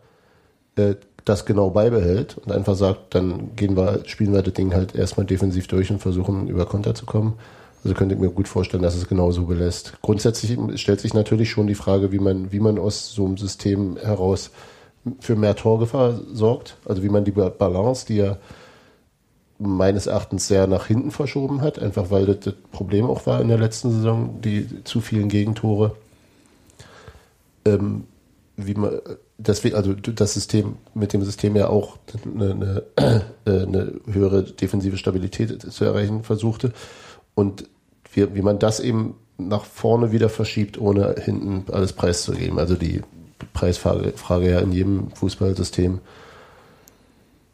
B: äh, das genau beibehält und einfach sagt, dann gehen wir, spielen wir das Ding halt erstmal defensiv durch und versuchen über Konter zu kommen. Also könnte ich mir gut vorstellen, dass es genau so belässt. Grundsätzlich stellt sich natürlich schon die Frage, wie man, wie man aus so einem System heraus für mehr Torgefahr sorgt. Also wie man die Ba- Balance, die ja meines Erachtens sehr nach hinten verschoben hat, einfach weil das, das Problem auch war in der letzten Saison, die zu vielen Gegentore. Ähm, wie man deswegen, also das System, mit dem System ja auch eine, eine, äh, eine höhere defensive Stabilität zu erreichen versuchte. Und wie, wie man das eben nach vorne wieder verschiebt, ohne hinten alles preiszugeben. Also die Preisfrage Frage ja in jedem Fußballsystem.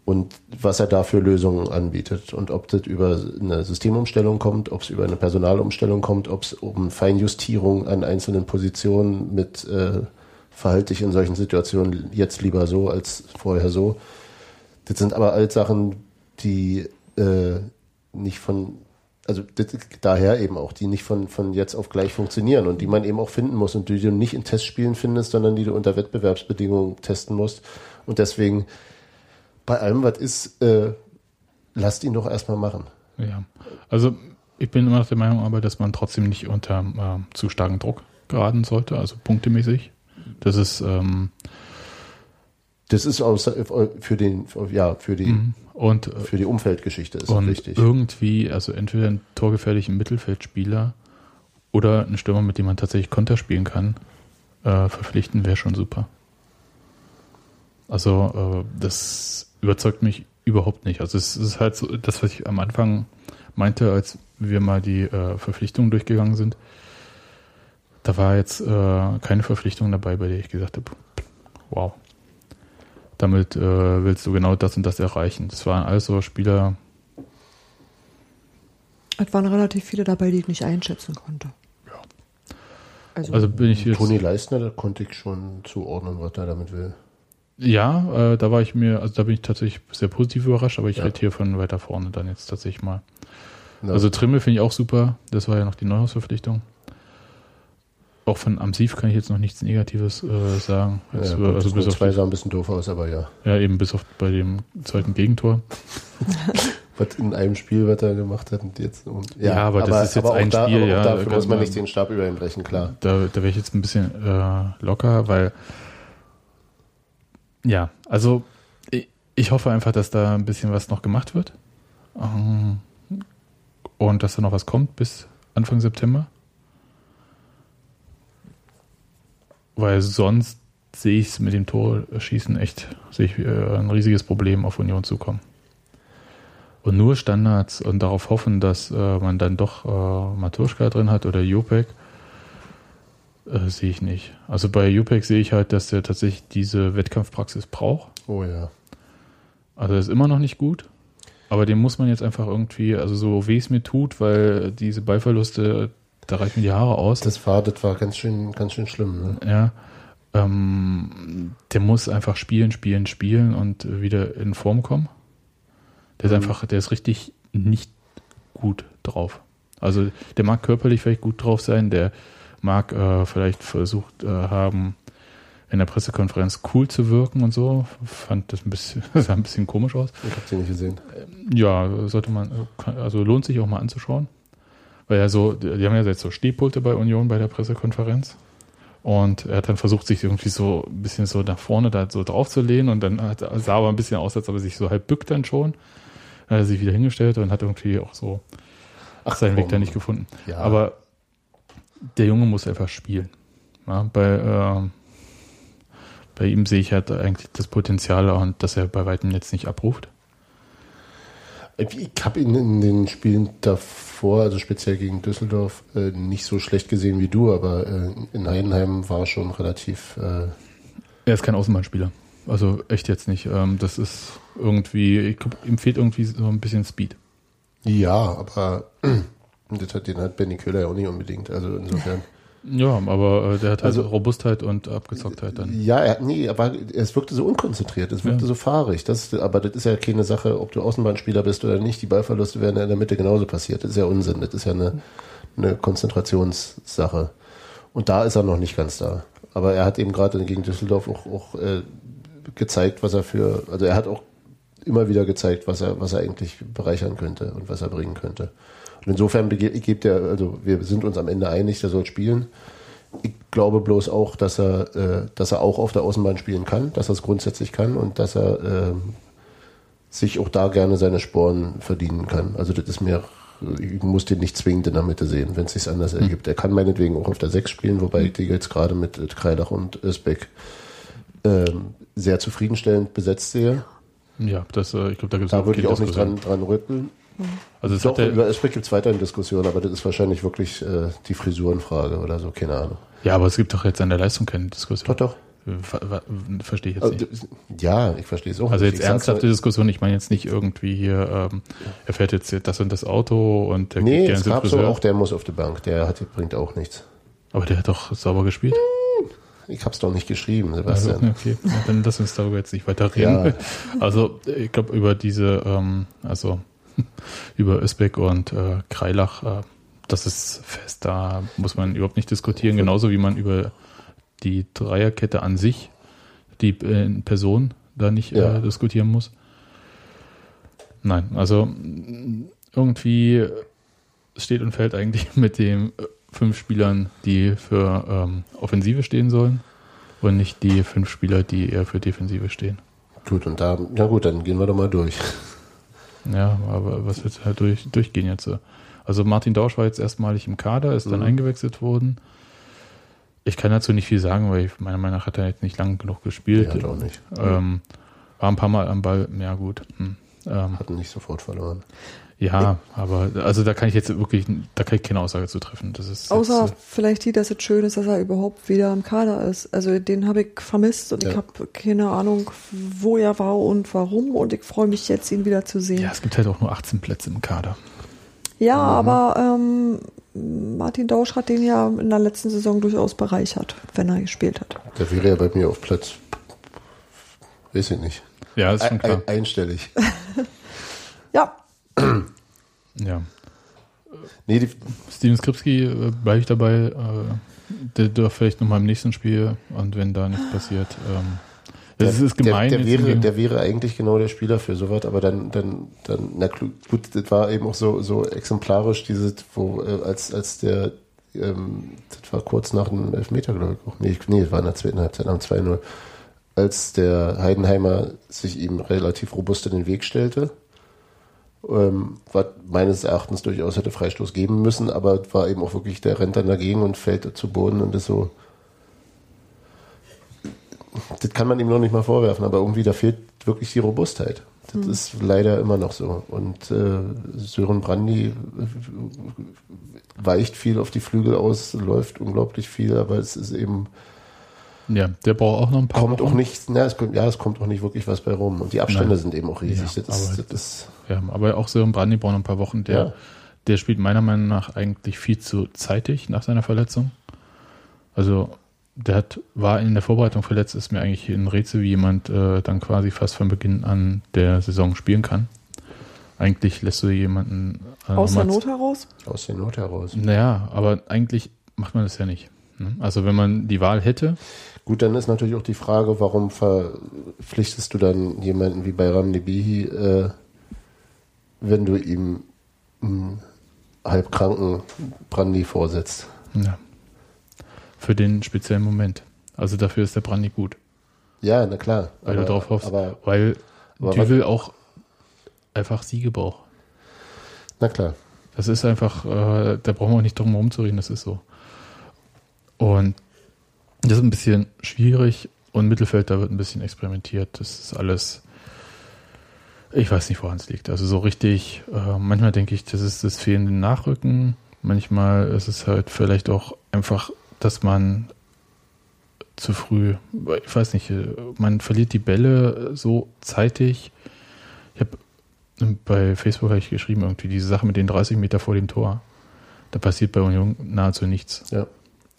B: Und was er da für Lösungen anbietet. Und ob das über eine Systemumstellung kommt, ob es über eine Personalumstellung kommt, ob es um Feinjustierung an einzelnen Positionen mit äh, verhalte dich in solchen Situationen jetzt lieber so als vorher so. Das sind aber alles Sachen, die äh, nicht von, also daher eben auch, die nicht von, von jetzt auf gleich funktionieren und die man eben auch finden muss und die du nicht in Testspielen findest, sondern die du unter Wettbewerbsbedingungen testen musst. Und deswegen, bei allem, was ist, äh, lasst ihn doch erstmal machen.
C: Ja. Also ich bin immer noch der Meinung, aber dass man trotzdem nicht unter äh, zu starken Druck geraten sollte, also punktemäßig. Das ist ähm,
B: Das ist außer, für den, ja, für die,
C: und, äh,
B: für die Umfeldgeschichte ist
C: und
B: wichtig.
C: irgendwie, also entweder einen torgefährlichen Mittelfeldspieler oder einen Stürmer, mit dem man tatsächlich Konter spielen kann, äh, verpflichten wäre schon super. Also äh, das überzeugt mich überhaupt nicht. Also es ist halt so das, was ich am Anfang meinte, als wir mal die äh, Verpflichtungen durchgegangen sind. Da war jetzt äh, keine Verpflichtung dabei, bei der ich gesagt habe, wow, damit äh, willst du genau das und das erreichen. Das waren also Spieler,
D: Es waren relativ viele dabei, die ich nicht einschätzen konnte. Also,
C: Also bin ich jetzt.
B: Toni Leistner, da konnte ich schon zuordnen, was er damit will.
C: Ja, äh, da war ich mir, also da bin ich tatsächlich sehr positiv überrascht, aber ich
B: Ja.
C: rede hier von weiter vorne dann jetzt tatsächlich mal.
B: Ja.
C: Also Trimmel finde ich auch super. Das war ja noch die Neuhausverpflichtung. Auch von Amsiv kann ich jetzt noch nichts Negatives äh, sagen.
B: ja,
C: Jetzt,
B: gut,
C: also
B: das
C: bis auf,
B: zwei sah ein bisschen doof aus, aber ja.
C: ja, eben bis auf bei dem zweiten Gegentor.
B: Was in einem Spiel, was er gemacht hat und jetzt. Und,
C: Ja, aber das ist jetzt ein
B: da,
C: Spiel,
B: aber
C: ja,
B: Dafür muss man
C: man-
B: nicht den Stab über ihn brechen, klar.
C: Da, da wäre ich jetzt ein bisschen äh, locker, weil ja, also ich, ich hoffe einfach, dass da ein bisschen was noch gemacht wird. Ähm, und dass da noch was kommt bis Anfang September. Weil sonst sehe ich es mit dem Torschießen echt, sehe ich äh, ein riesiges Problem auf Union zukommen. Und nur Standards und darauf hoffen, dass äh, man dann doch äh, Matuschka drin hat oder Jopek, äh, sehe ich nicht. Also bei Jupek sehe ich halt, dass er tatsächlich diese Wettkampfpraxis braucht.
B: Oh ja.
C: Also ist immer noch nicht gut. Aber den muss man jetzt einfach irgendwie, also so weh es mir tut, weil diese Ballverluste, da reichen mir die Haare aus.
B: Das war, das war ganz schön, ganz schön schlimm. Ne?
C: ja. Ähm, der muss einfach spielen, spielen, spielen und wieder in Form kommen. Der ist
B: Mhm.
C: einfach, der ist richtig nicht gut drauf. Also der mag körperlich vielleicht gut drauf sein, der mag äh, vielleicht versucht äh, haben, in der Pressekonferenz cool zu wirken und so. Fand das ein bisschen, sah ein bisschen komisch aus.
B: Ich habe sie nicht gesehen.
C: Ja, sollte man, also lohnt sich auch mal anzuschauen. Weil ja so, die haben ja jetzt so Stehpulte bei Union bei der Pressekonferenz. Und er hat dann versucht, sich irgendwie so ein bisschen so nach vorne da so drauf zu lehnen und dann hat, sah aber ein bisschen aus, als ob er sich so halb bückt dann schon. Dann hat er sich wieder hingestellt und hat irgendwie auch so
B: Ach,
C: seinen Weg
B: komm.
C: da nicht gefunden.
B: Ja.
C: Aber der Junge muss einfach spielen. Ja, bei, ähm, bei ihm sehe ich halt eigentlich das Potenzial und dass er bei weitem jetzt nicht abruft.
B: Ich habe ihn in den Spielen davor, also speziell gegen Düsseldorf, äh, nicht so schlecht gesehen wie du, aber äh, in Heidenheim war schon relativ. Äh,
C: Er ist kein Außenbahnspieler. Also echt jetzt nicht. Ähm, das ist irgendwie, glaub, ihm fehlt irgendwie so ein bisschen Speed.
B: ja, aber das hat, den hat Benny Köhler ja auch nicht unbedingt. Also insofern.
C: Ja, aber äh, der hat halt
B: Also-
C: Robustheit und Abgezocktheit dann.
B: Ja, er, nee, aber es wirkte so unkonzentriert, es wirkte
C: Ja.
B: so fahrig. Das, aber das ist ja keine Sache, ob du Außenbahnspieler bist oder nicht. Die Ballverluste werden ja in der Mitte genauso passiert. Das ist ja Unsinn. Das ist ja eine, eine Konzentrationssache. Und da ist er noch nicht ganz da. Aber er hat eben gerade gegen Düsseldorf auch, auch äh, gezeigt, was er für, also er hat auch immer wieder gezeigt, was er, was er eigentlich bereichern könnte und was er bringen könnte. Und insofern gibt er, also wir sind uns am Ende einig, der soll spielen. Ich glaube bloß auch, dass er, äh, dass er auch auf der Außenbahn spielen kann, dass er es grundsätzlich kann und dass er ähm, sich auch da gerne seine Sporen verdienen kann. Also das ist mir, ich muss den nicht zwingend in der Mitte sehen, wenn es sich anders ergibt. Er kann meinetwegen auch auf der 6 spielen, wobei ich die jetzt gerade mit äh, Kreidach und Özbeck ähm, sehr zufriedenstellend besetzt sehe.
C: Ja, das, äh, ich glaube, da gibt es
B: Da würde ich auch nicht dran, dran rütteln.
C: Also es
B: Doch,
C: hat der,
B: über Özbeck gibt es weiterhin Diskussionen, aber das ist wahrscheinlich wirklich äh, die Frisurenfrage oder so, keine Ahnung.
C: ja, aber es gibt doch jetzt an der Leistung keine Diskussion.
B: Doch, doch.
C: Ver, ver, verstehe ich jetzt
B: Also,
C: nicht.
B: ja, ich verstehe es auch.
C: Also
B: nicht.
C: jetzt
B: Ich
C: ernsthafte Diskussion, ich meine jetzt nicht irgendwie hier, ähm, er fährt jetzt das und das Auto und der
B: Nee,
C: geht
B: es gab so auch, der muss auf die Bank. Der hat, bringt auch nichts.
C: Aber der hat doch sauber gespielt.
B: Ich hab's doch nicht geschrieben,
C: Also,
B: Sebastian.
C: okay, ja, dann lass uns darüber jetzt nicht weiter reden.
B: Ja.
C: Also ich glaube über diese, ähm, also über Özbek und äh, Kreilach, äh, das ist fest, da muss man überhaupt nicht diskutieren, genauso wie man über die Dreierkette an sich, die äh, in Person da nicht
B: Ja.
C: äh, diskutieren muss. Nein, also irgendwie steht und fällt eigentlich mit den äh, fünf Spielern, die für ähm, Offensive stehen sollen und nicht die fünf Spieler, die eher für Defensive stehen.
B: Gut, und da, na gut, dann gehen wir doch mal durch.
C: Ja, aber was wird halt durch, durchgehen jetzt? so? Also Martin Dausch war jetzt erstmalig im Kader, ist dann
B: Mhm.
C: eingewechselt worden. Ich kann dazu nicht viel sagen, weil ich, meiner Meinung nach hat er jetzt nicht lang genug gespielt.
B: Ja, hat auch nicht.
C: Ähm, war ein paar Mal am Ball, ja gut. Hm. Ähm,
B: Hatten nicht sofort verloren.
C: Ja, aber also da kann ich jetzt wirklich, da kann ich keine Aussage zu treffen. Das ist
D: Außer
C: jetzt,
D: vielleicht die, dass es schön ist, dass er überhaupt wieder im Kader ist. Also den habe ich vermisst und ich
B: Ja.
D: habe keine Ahnung, wo er war und warum und ich freue mich jetzt, ihn wieder zu sehen.
C: ja, es gibt halt auch nur 18 Plätze im Kader.
D: Ja, aber ähm, Martin Dausch hat den ja in der letzten Saison durchaus bereichert, wenn er gespielt hat.
B: Der wäre ja bei mir auf Platz, weiß ich nicht,
C: Ja, ist schon
B: ein,
C: klar.
B: ein, einstellig.
D: Ja,
C: Ja.
B: Nee, die,
C: Steven Skripski äh, bleibe ich dabei. Äh, der darf vielleicht nochmal im nächsten Spiel und wenn da nichts passiert. Ähm, das ist gemein.
B: Der, der, wäre, der wäre eigentlich genau der Spieler für sowas, aber dann, dann, dann, na gut, das war eben auch so, so exemplarisch, dieses, wo, äh, als, als der, ähm, das war kurz nach dem Elfmeter, glaube ich auch. Nee, nee, das war in der zweiten Halbzeit, am 2-0. Als der Heidenheimer sich ihm relativ robust in den Weg stellte, ähm, was meines Erachtens durchaus hätte Freistoß geben müssen, aber war eben auch wirklich, der rennt dann dagegen und fällt zu Boden und ist so, das kann man ihm noch nicht mal vorwerfen, aber irgendwie da fehlt wirklich die Robustheit. Das ist leider immer noch so. Und äh, Sören Brandy äh, weicht viel auf die Flügel aus, läuft unglaublich viel, aber es ist eben,
C: ja, der braucht auch noch ein paar
B: kommt auch
C: Wochen.
B: nicht, na, es kommt, ja, es kommt auch nicht wirklich was bei rum. Und die Abstände
C: Nein.
B: sind eben auch riesig.
C: Ja,
B: das,
C: aber
B: das ist,
C: Ja, aber auch Sören Brandy braucht noch ein paar Wochen. Der,
B: Ja.
C: der spielt meiner Meinung nach eigentlich viel zu zeitig nach seiner Verletzung. Also der hat, war in der Vorbereitung verletzt, ist mir eigentlich ein Rätsel, wie jemand äh, dann quasi fast von Beginn an der Saison spielen kann. Eigentlich lässt du jemanden äh,
D: aus der Not heraus.
B: aus der Not heraus.
C: Naja, aber eigentlich macht man das ja nicht. Ne? Also wenn man die Wahl hätte,
B: Gut, dann ist natürlich auch die Frage, warum verpflichtest du dann jemanden wie bei Ramnebihi, äh, wenn du ihm einen halbkranken Brandy vorsetzt.
C: ja, für den speziellen Moment. Also dafür ist der Brandy gut,
B: Ja, na klar.
C: weil du drauf hoffst.
B: Aber,
C: weil
B: aber
C: Düvel auch einfach Siege braucht.
B: na klar.
C: Das ist einfach, äh, da brauchen wir auch nicht drum herum zu reden, das ist so. Und das ist ein bisschen schwierig und Mittelfeld, da wird ein bisschen experimentiert. Das ist alles, ich weiß nicht, woran es liegt. Also so richtig, äh, manchmal denke ich, das ist das fehlende Nachrücken. Manchmal ist es halt vielleicht auch einfach, dass man zu früh, ich weiß nicht, äh, man verliert die Bälle so zeitig. Ich habe bei Facebook habe ich geschrieben, irgendwie diese Sache mit den 30 Meter vor dem Tor. Da passiert bei Union nahezu nichts.
B: Ja.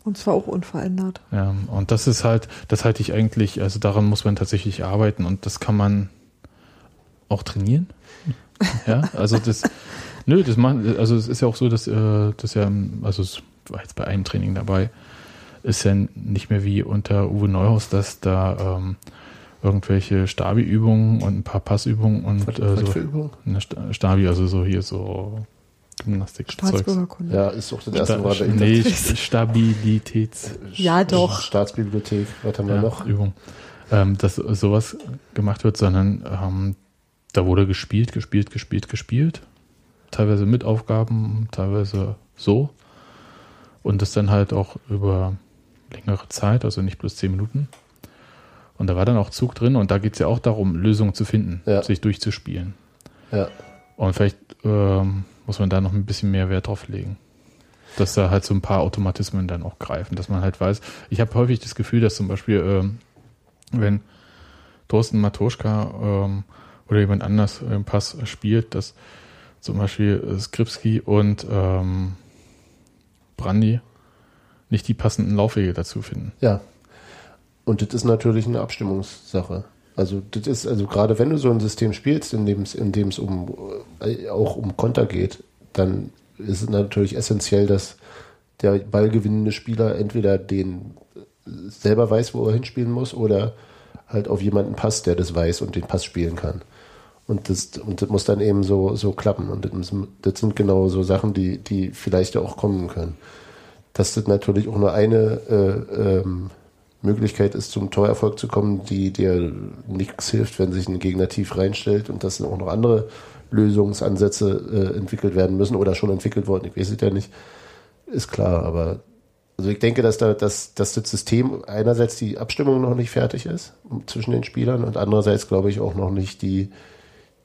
D: Und zwar auch unverändert.
C: Ja, und das ist halt, das halte ich eigentlich, also daran muss man tatsächlich arbeiten und das kann man auch trainieren. Ja, also das, nö, das machen, also es ist ja auch so, dass, äh, das ja, also es war jetzt bei einem Training dabei, ist ja nicht mehr wie unter Uwe Neuhaus, dass da ähm, irgendwelche Stabi-Übungen und ein paar Passübungen und
B: Was,
C: äh,
B: was
C: so
B: für Übung?
C: eine Sta- Stabi, also so hier so
D: Staatsbürgerkunde.
B: Ja, ist doch das erste
C: Sta
B: Mal bei
C: nee, Stabilitäts
B: Ja.
C: doch.
B: Staatsbibliothek. Was haben wir
C: ja,
B: noch?
C: Übung. Ähm, dass sowas gemacht wird, sondern ähm, da wurde gespielt, gespielt, gespielt, gespielt. Teilweise mit Aufgaben, teilweise so. Und das dann halt auch über längere Zeit, also nicht bloß zehn Minuten. Und da war dann auch Zug drin und da geht es ja auch darum, Lösungen zu finden,
B: Ja.
C: sich durchzuspielen.
B: Ja.
C: Und vielleicht ähm, muss man da noch ein bisschen mehr Wert drauf legen. Dass da halt so ein paar Automatismen dann auch greifen, dass man halt weiß. Ich habe häufig das Gefühl, dass zum Beispiel, ähm, wenn Thorsten Matoschka ähm, oder jemand anders im Pass spielt, dass zum Beispiel äh, Skripski und ähm, Brandy nicht die passenden Laufwege dazu finden.
B: Ja. Und das ist natürlich eine Abstimmungssache. Also das ist, also gerade wenn du so ein System spielst, in dem es, in dem es um äh, auch um Konter geht, dann ist es natürlich essentiell, dass der ballgewinnende Spieler entweder den selber weiß, wo er hinspielen muss, oder halt auf jemanden passt, der das weiß und den Pass spielen kann. Und das, und das muss dann eben so, so klappen. Und das, das sind genau so Sachen, die, die vielleicht ja auch kommen können. Dass das natürlich auch nur eine äh, ähm, Möglichkeit ist, zum Torerfolg zu kommen, die dir nichts hilft, wenn sich ein Gegner tief reinstellt und dass auch noch andere Lösungsansätze äh, entwickelt werden müssen oder schon entwickelt wurden. Ich weiß es ja nicht. Ist klar, aber also ich denke, dass da dass, dass das System einerseits die Abstimmung noch nicht fertig ist zwischen den Spielern und andererseits glaube ich auch noch nicht die,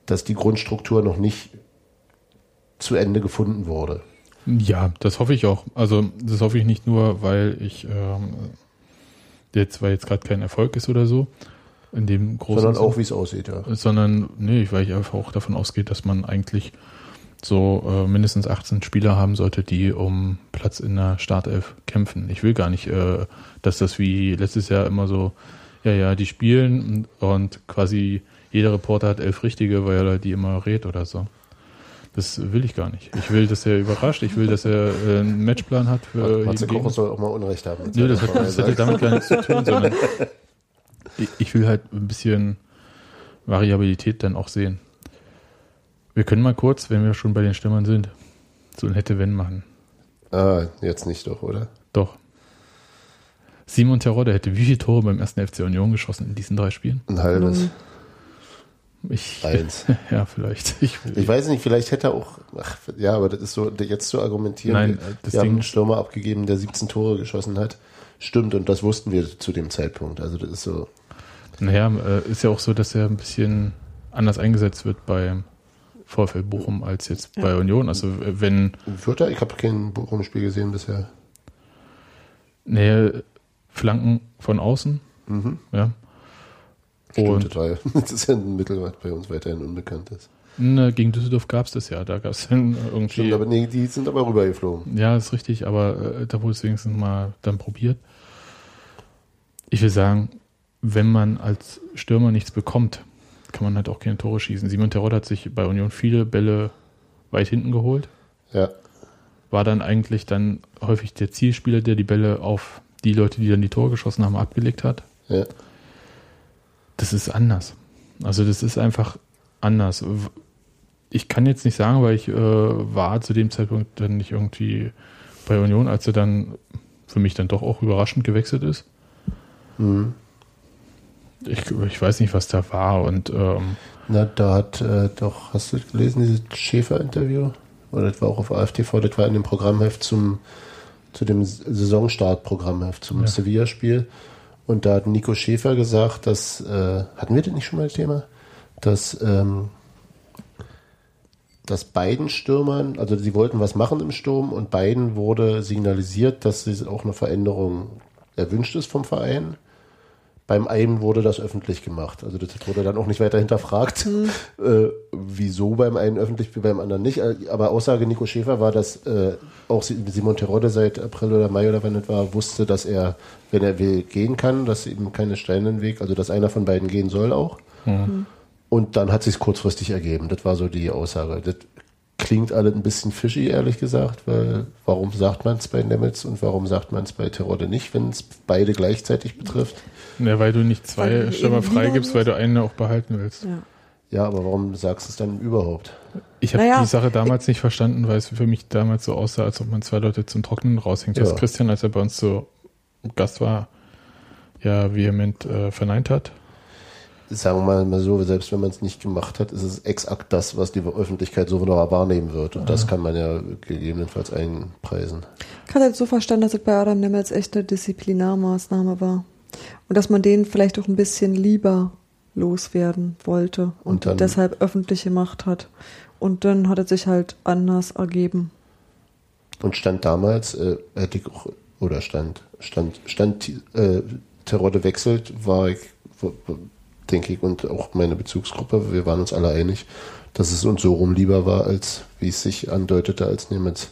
B: dass die Grundstruktur noch nicht zu Ende gefunden wurde.
C: Ja, das hoffe ich auch. Also das hoffe ich nicht nur, weil ich ähm, jetzt, weil jetzt gerade kein Erfolg ist oder so, in dem großen
B: Sondern auch, wie es aussieht, ja.
C: sondern nee, weil ich einfach auch davon ausgehe, dass man eigentlich so äh, mindestens 18 Spieler haben sollte, die um Platz in der Startelf kämpfen. Ich will gar nicht, äh, dass das wie letztes Jahr immer so, ja, ja, die spielen und, und quasi jeder Reporter hat elf Richtige, weil er die immer rät oder so. Das will ich gar nicht. Ich will, dass er überrascht. Ich will, dass er äh, einen Matchplan hat für
B: Matze. Kocher soll auch mal Unrecht haben.
C: Nö, das hat, das hat damit gar nichts zu tun, sondern ich, ich will halt ein bisschen Variabilität dann auch sehen. Wir können mal kurz, wenn wir schon bei den Stürmern sind, so ein Hätte-Wenn machen.
B: Ah, jetzt nicht doch, oder?
C: Doch. Simon Terodde hätte wie viele Tore beim ersten FC Union geschossen in diesen drei Spielen?
B: Ein halbes.
C: Ich,
B: Eins.
C: ja, vielleicht. Ich,
B: Ich weiß nicht, vielleicht hätte er auch, ach, ja, aber das ist so, jetzt zu argumentieren,
C: Nein,
B: wir, haben
C: Ding-
B: einen Stürmer abgegeben, der 17 Tore geschossen hat. Stimmt, und das wussten wir zu dem Zeitpunkt. Also das ist so,
C: naja, äh, ist ja auch so, dass er ein bisschen anders eingesetzt wird beim VfL Bochum als jetzt bei Union. Also äh, wenn
B: Vierter, ich habe kein Bochum-Spiel gesehen bisher.
C: Nähe Flanken von außen, ja.
B: Stimmt total. Das ist ja ein Mittel, was bei uns weiterhin unbekannt ist.
C: ne, gegen Düsseldorf gab es das ja. Da gab es dann irgendwie.
B: Stimmt, aber nee, die sind aber rübergeflogen.
C: Ja, ist richtig, aber äh, da wurde es wenigstens mal dann probiert. Ich will sagen, wenn man als Stürmer nichts bekommt, kann man halt auch keine Tore schießen. Simon Terodde hat sich bei Union viele Bälle weit hinten geholt,
B: Ja,
C: war dann eigentlich dann häufig der Zielspieler, der die Bälle auf die Leute, die dann die Tore geschossen haben, abgelegt hat.
B: ja.
C: Das ist anders. Also das ist einfach anders. Ich kann jetzt nicht sagen, weil ich äh, war zu dem Zeitpunkt dann nicht irgendwie bei Union, als er dann für mich dann doch auch überraschend gewechselt ist. Ich, ich weiß nicht, was da war und ähm,
B: Na, da hat äh, doch, hast du gelesen, dieses Schäfer-Interview? Oder das war auch auf AfTV, das war in dem Programmheft zum, zu dem Saisonstart-Programmheft, zum
C: Ja.
B: Sevilla-Spiel. Und da hat Nico Schäfer gesagt, dass, äh, hatten wir das nicht schon mal das Thema? Dass, ähm, dass beiden Stürmern, also sie wollten was machen im Sturm und beiden wurde signalisiert, dass auch eine Veränderung erwünscht ist vom Verein. Beim einen wurde das öffentlich gemacht. Also das wurde dann auch nicht weiter hinterfragt, äh, wieso beim einen öffentlich, wie beim anderen nicht. Aber Aussage Nico Schäfer war, dass äh, auch Simon Terodde seit April oder Mai oder wann das war, wusste, dass er, wenn er will, gehen kann, dass ihm keine Steine im Weg, also dass einer von beiden gehen soll auch. Und dann hat sich kurzfristig ergeben. Das war so die Aussage. Das klingt alles ein bisschen fishy, ehrlich gesagt, weil warum sagt man es bei Nemitz und warum sagt man es bei Terodde nicht, wenn es beide gleichzeitig betrifft?
C: Ja, weil du nicht zwei Stürmer freigibst, weil du einen auch behalten willst.
D: Ja.
B: Ja, aber warum sagst du es dann überhaupt?
C: Ich habe
D: Naja,
C: die Sache damals nicht verstanden, weil es für mich damals so aussah, als ob man zwei Leute zum Trocknen raushängt.
B: Ja.
C: Was Christian, als er bei uns so Gast war, ja vehement äh, verneint hat.
B: Sagen wir mal, mal so, selbst wenn man es nicht gemacht hat, ist es exakt das, was die Öffentlichkeit so wunderbar wahrnehmen wird. Und das kann man ja gegebenenfalls einpreisen.
D: Ich hatte das so verstanden, dass es bei Adam Nemetz echt eine Disziplinarmaßnahme war. Und dass man den vielleicht auch ein bisschen lieber loswerden wollte und,
B: Und dann-
D: deshalb öffentlich gemacht hat. Und dann hat es sich halt anders ergeben.
B: Und stand damals, äh, hätte ich auch, oder stand, stand, stand äh, Terodde wechselt, war ich, denke ich, und auch meine Bezugsgruppe, wir waren uns alle einig, dass es uns so rum lieber war, als wie es sich andeutete, als Nemitz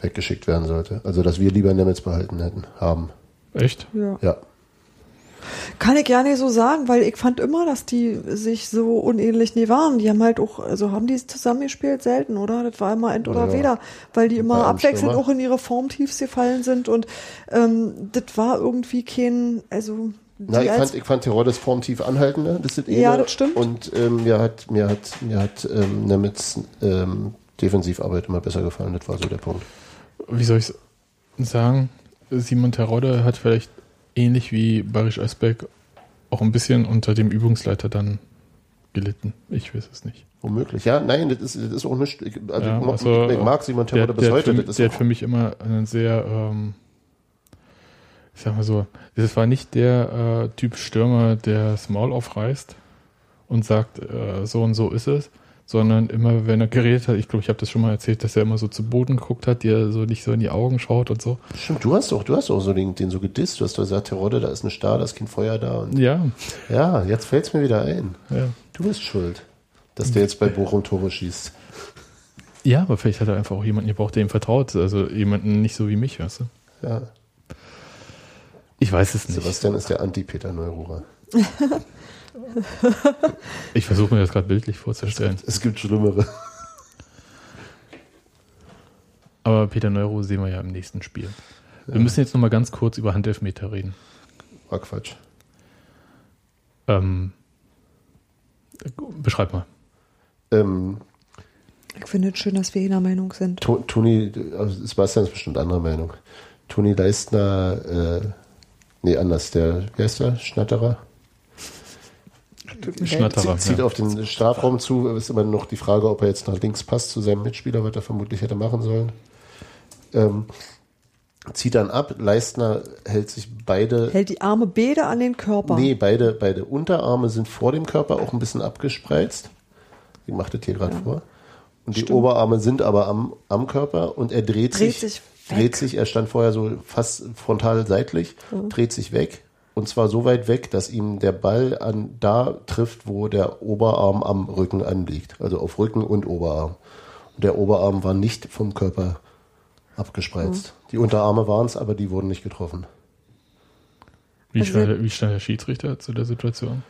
B: weggeschickt werden sollte. Also, dass wir lieber Nemitz behalten hätten, haben.
C: Echt?
D: Ja.
B: Ja.
D: Kann ich gar nicht so sagen, weil ich fand immer, dass die sich so unähnlich nie waren. Die haben halt auch, also haben die zusammengespielt selten, oder? Das war immer End oder
B: Ja.
D: Weder, weil die immer abwechselnd auch in ihre Formtiefs gefallen sind und ähm, das war irgendwie kein, also
B: Na, ich fand, ich fand Teroddes formtief anhaltender, das ist
D: Ja,
B: eine.
D: das stimmt.
B: Und ähm, mir hat, mir hat, mir hat ähm, Nemitz ähm, Defensivarbeit immer besser gefallen, das war so der Punkt.
C: Wie soll ich sagen? Simon Terodde hat vielleicht ähnlich wie Barisch Özbek auch ein bisschen unter dem Übungsleiter dann gelitten. Ich weiß es nicht.
B: Womöglich, ja, nein, das ist, das ist auch nicht. Ich, also,
C: Ja,
B: ich, mag-
C: also,
B: ich mag Simon Terodde bis
C: der,
B: heute.
C: für,
B: Das
C: der
B: ist
C: hat für mich immer einen sehr, ähm, ich sag mal so, das war nicht der äh, Typ Stürmer, der das Maul aufreißt und sagt, äh, so und so ist es, sondern immer, wenn er geredet hat, ich glaube, ich habe das schon mal erzählt, dass er immer so zu Boden geguckt hat, dir so nicht so in die Augen schaut und so.
B: Stimmt, du hast auch, du hast auch so den, den so gedisst. Du hast doch gesagt, Terodde, da ist ein Star, da ist kein Feuer da. Und
C: Ja,
B: ja, jetzt fällt's mir wieder ein.
C: ja.
B: Du bist schuld, dass der jetzt bei Bochum Tore schießt.
C: Ja, aber vielleicht hat er einfach auch jemanden gebraucht, der ihm vertraut. Also jemanden nicht so wie mich, weißt du?
B: Ja.
C: Ich weiß es nicht.
B: Sebastian ist der Anti-Peter Neururer.
C: Ich versuche mir das gerade bildlich vorzustellen.
B: Es gibt Schlimmere.
C: Aber Peter Neuro sehen wir ja im nächsten Spiel. Wir müssen jetzt nochmal ganz kurz über Handelfmeter reden.
B: War Quatsch.
C: Ähm, beschreib mal.
B: Ähm,
D: Ich finde es schön, dass wir einer Meinung sind.
B: To- Toni, also Sebastian ist bestimmt anderer Meinung. Toni Leistner, äh, nee, anders, der, wie heißt der? Schnatterer?
C: Schnatterer.
B: Zieht
C: Ja.
B: auf den Strafraum zu, ist immer noch die Frage, ob er jetzt nach links passt zu seinem Mitspieler, was er vermutlich hätte machen sollen. Ähm, zieht dann ab, Leistner hält sich beide,
D: Hält die Arme beide an den Körper.
B: nee, beide, beide Unterarme sind vor dem Körper auch ein bisschen abgespreizt. Ich mache das hier gerade vor. Und die Oberarme sind aber am, am Körper und er dreht,
D: Dreht
B: sich,
D: sich weg.
B: dreht sich, er stand vorher so fast frontal seitlich, dreht sich weg. Und zwar so weit weg, dass ihm der Ball an da trifft, wo der Oberarm am Rücken anliegt. Also auf Rücken und Oberarm. Und der Oberarm war nicht vom Körper abgespreizt. Die Unterarme waren es, aber die wurden nicht getroffen.
C: Wie,
D: Also-
C: wie stand der Schiedsrichter zu der Situation?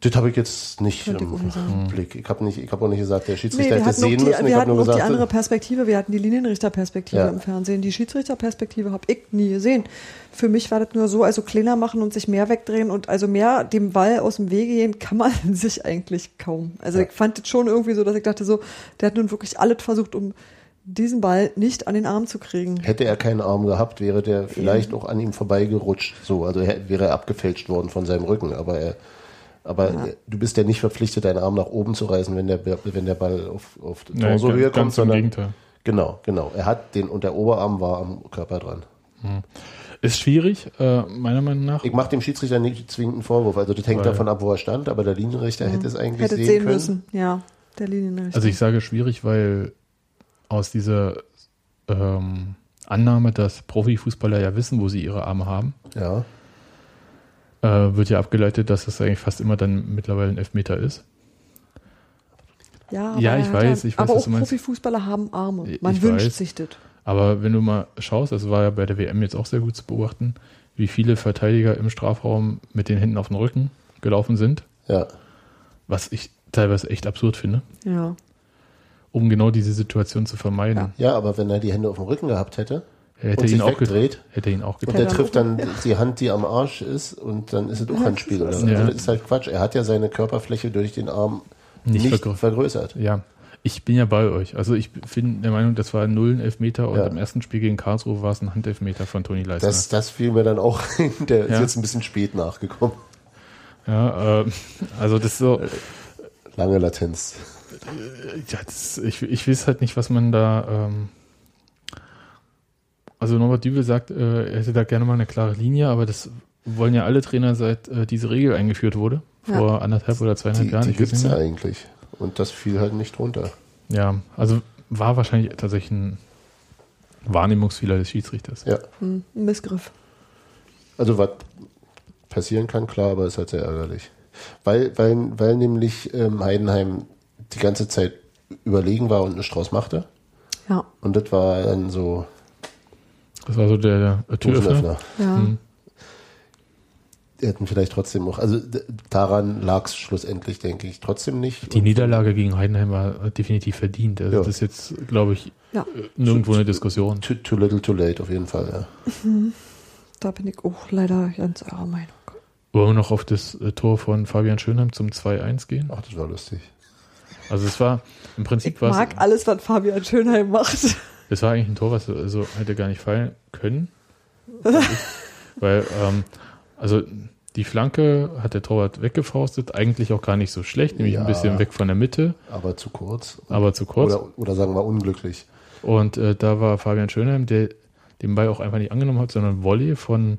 B: Das habe ich jetzt nicht
D: ich
B: im. Blick. Ich habe nicht, ich habe auch nicht gesagt, der
D: Nee,
B: Schiedsrichter
D: wir
B: hätte sehen
D: die,
B: müssen. Ich
D: wir
B: habe
D: hatten
B: nur
D: noch die
B: gesagt,
D: andere Perspektive. Wir hatten die Linienrichterperspektive
B: Ja.
D: im Fernsehen. Die Schiedsrichterperspektive habe ich nie gesehen. Für mich war das nur so, also kleiner machen und sich mehr wegdrehen und also mehr dem Ball aus dem Wege gehen, kann man sich eigentlich kaum. Also
B: Ja.
D: ich fand das schon irgendwie so, dass ich dachte so, der hat nun wirklich alles versucht, um diesen Ball nicht an den Arm zu kriegen.
B: hätte er keinen Arm gehabt, wäre der vielleicht auch an ihm vorbeigerutscht. So, also er, wäre er abgefälscht worden von seinem Rücken. Aber er, aber er, du bist ja nicht verpflichtet, deinen Arm nach oben zu reißen, wenn der, wenn der Ball auf, auf
C: Nein,
B: Torsohöhe
C: ganz-
B: kommt,
C: ganz im
B: sondern
C: Gegenteil.
B: genau, genau. Er hat den und der Oberarm war am Körper dran.
C: Ist schwierig, äh, meiner Meinung nach.
B: Ich mache dem Schiedsrichter nicht zwingend einen Vorwurf. Also das hängt
C: Weil-
B: davon ab, wo er stand. Aber der Linienrichter hätte es eigentlich
D: Hätte
B: sehen,
D: sehen
B: können.
D: müssen, ja, der Linienrichter.
C: Also ich sage schwierig, weil aus dieser ähm, Annahme, dass Profifußballer ja wissen, wo sie ihre Arme haben,
B: Ja.
C: Äh, wird ja abgeleitet, dass das eigentlich fast immer dann mittlerweile ein Elfmeter ist.
D: ja,
C: ja,
D: aber
C: ich weiß, ich weiß,
D: aber
C: was
D: auch
C: du meinst.
D: Profifußballer haben Arme.
C: Ich
D: Man wünscht
C: weiß.
D: sich das.
C: Aber wenn du mal schaust, das war ja bei der WM jetzt auch sehr gut zu beobachten, wie viele Verteidiger im Strafraum mit den Händen auf den Rücken gelaufen sind,
B: Ja.
C: was ich teilweise echt absurd finde,
D: Ja.
C: um genau diese Situation zu vermeiden.
B: Ja, aber wenn er die Hände auf dem Rücken gehabt hätte
C: hätte
B: und
C: ihn
B: sich
C: auch gedreht. Hätte ihn auch
B: und
C: gedreht.
B: der
D: dann
B: trifft dann die Hand, die am Arsch ist und dann ist es auch Handspiel. Oder?
C: Ja.
B: Also das ist halt Quatsch. Er hat ja seine Körperfläche durch den Arm
C: Nicht
B: nicht,
C: vergrö-
B: vergrößert.
C: Ja, ich bin ja bei euch. Also ich bin der Meinung, das war null ein Elfmeter und
B: Ja.
C: im ersten Spiel gegen Karlsruhe war es ein Handelfmeter von Toni Leisner.
B: Das, das fiel mir dann auch ein. Der ist
C: Ja.
B: jetzt ein bisschen spät nachgekommen.
C: ja, äh, also das ist so,
B: Lange Latenz.
C: ja, das, ich, ich weiß halt nicht, was man da. Ähm, also Norbert Dübel sagt, äh, er hätte da gerne mal eine klare Linie, aber das wollen ja alle Trainer seit äh, diese Regel eingeführt wurde, vor anderthalb oder zweieinhalb
B: Die,
C: Jahren.
B: die gibt's
C: nicht
B: ja eigentlich. Und das fiel halt nicht runter.
C: Ja, also war wahrscheinlich tatsächlich ein Wahrnehmungsfehler des Schiedsrichters.
B: Ja.
D: Hm, ein Missgriff.
B: Also was passieren kann, klar, aber ist halt sehr ärgerlich. Weil, weil, weil nämlich ähm, Heidenheim die ganze Zeit überlegen war und einen Strauß machte.
D: Ja.
B: Und das war dann so
C: Das war so der, der Türöffner.
D: Ja.
C: Hm.
B: Die hätten vielleicht trotzdem auch, also daran lag es schlussendlich, denke ich, trotzdem nicht.
C: Die Niederlage gegen Heidenheim war definitiv verdient. Also
B: Ja.
C: das ist jetzt, glaube ich,
D: Ja.
C: äh, nirgendwo eine Diskussion.
B: Too, too little, too late, auf jeden Fall, ja.
D: Da bin ich auch leider ganz eurer Meinung.
C: Wollen wir noch auf das äh, Tor von Fabian Schönheim zum 2-1 gehen?
B: Ach, das war lustig.
C: Also es war im Prinzip
D: Ich
C: was,
D: mag alles, was Fabian Schönheim macht.
C: Es war eigentlich ein Tor, was also hätte gar nicht fallen können. Weil, ähm, also die Flanke hat der Torwart weggefaustet, eigentlich auch gar nicht so schlecht, nämlich
B: Ja.
C: ein bisschen weg von der Mitte,
B: Aber zu kurz.
C: aber zu kurz.
B: Oder, oder sagen wir unglücklich.
C: Und äh, da war Fabian Schönheim, der den Ball auch einfach nicht angenommen hat, sondern Volley von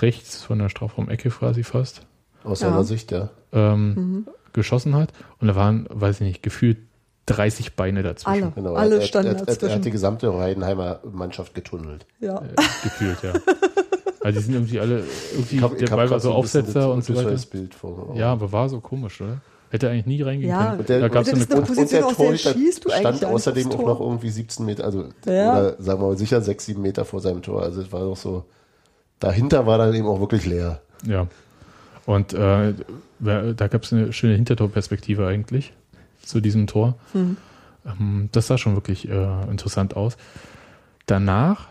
C: rechts, von der Strafraum-Ecke quasi fast,
B: Aus
D: Ja.
B: seiner Sicht, ja.
C: ähm, geschossen hat. Und da waren, weiß ich nicht, gefühlt 30 Beine dazwischen.
D: Alle.
B: Genau.
D: Alle
B: er, er,
D: standen
B: er, er, er
D: dazwischen.
B: hat die gesamte Heidenheimer Mannschaft getunnelt.
D: Ja.
C: Äh, gefühlt, ja. Also die sind irgendwie alle, irgendwie,
B: hab-
C: der Ball war so Aufsetzer
B: das
C: und so weiter.
B: Bild vor.
C: Ja, aber war so komisch, oder? Hätte eigentlich nie reingehen
D: Ja,
C: können.
B: Und der,
C: da gab's so eine
D: eine
B: und, und der Torhüter stand außerdem auch noch irgendwie 17 Meter, also
D: Ja.
B: oder sagen wir mal sicher 6, 7 Meter vor seinem Tor. Also es war doch so, dahinter war dann eben auch wirklich leer.
C: Ja. Und äh, da gab es eine schöne Hintertorperspektive eigentlich zu diesem Tor.
D: Mhm.
C: Ähm, das sah schon wirklich äh, interessant aus. Danach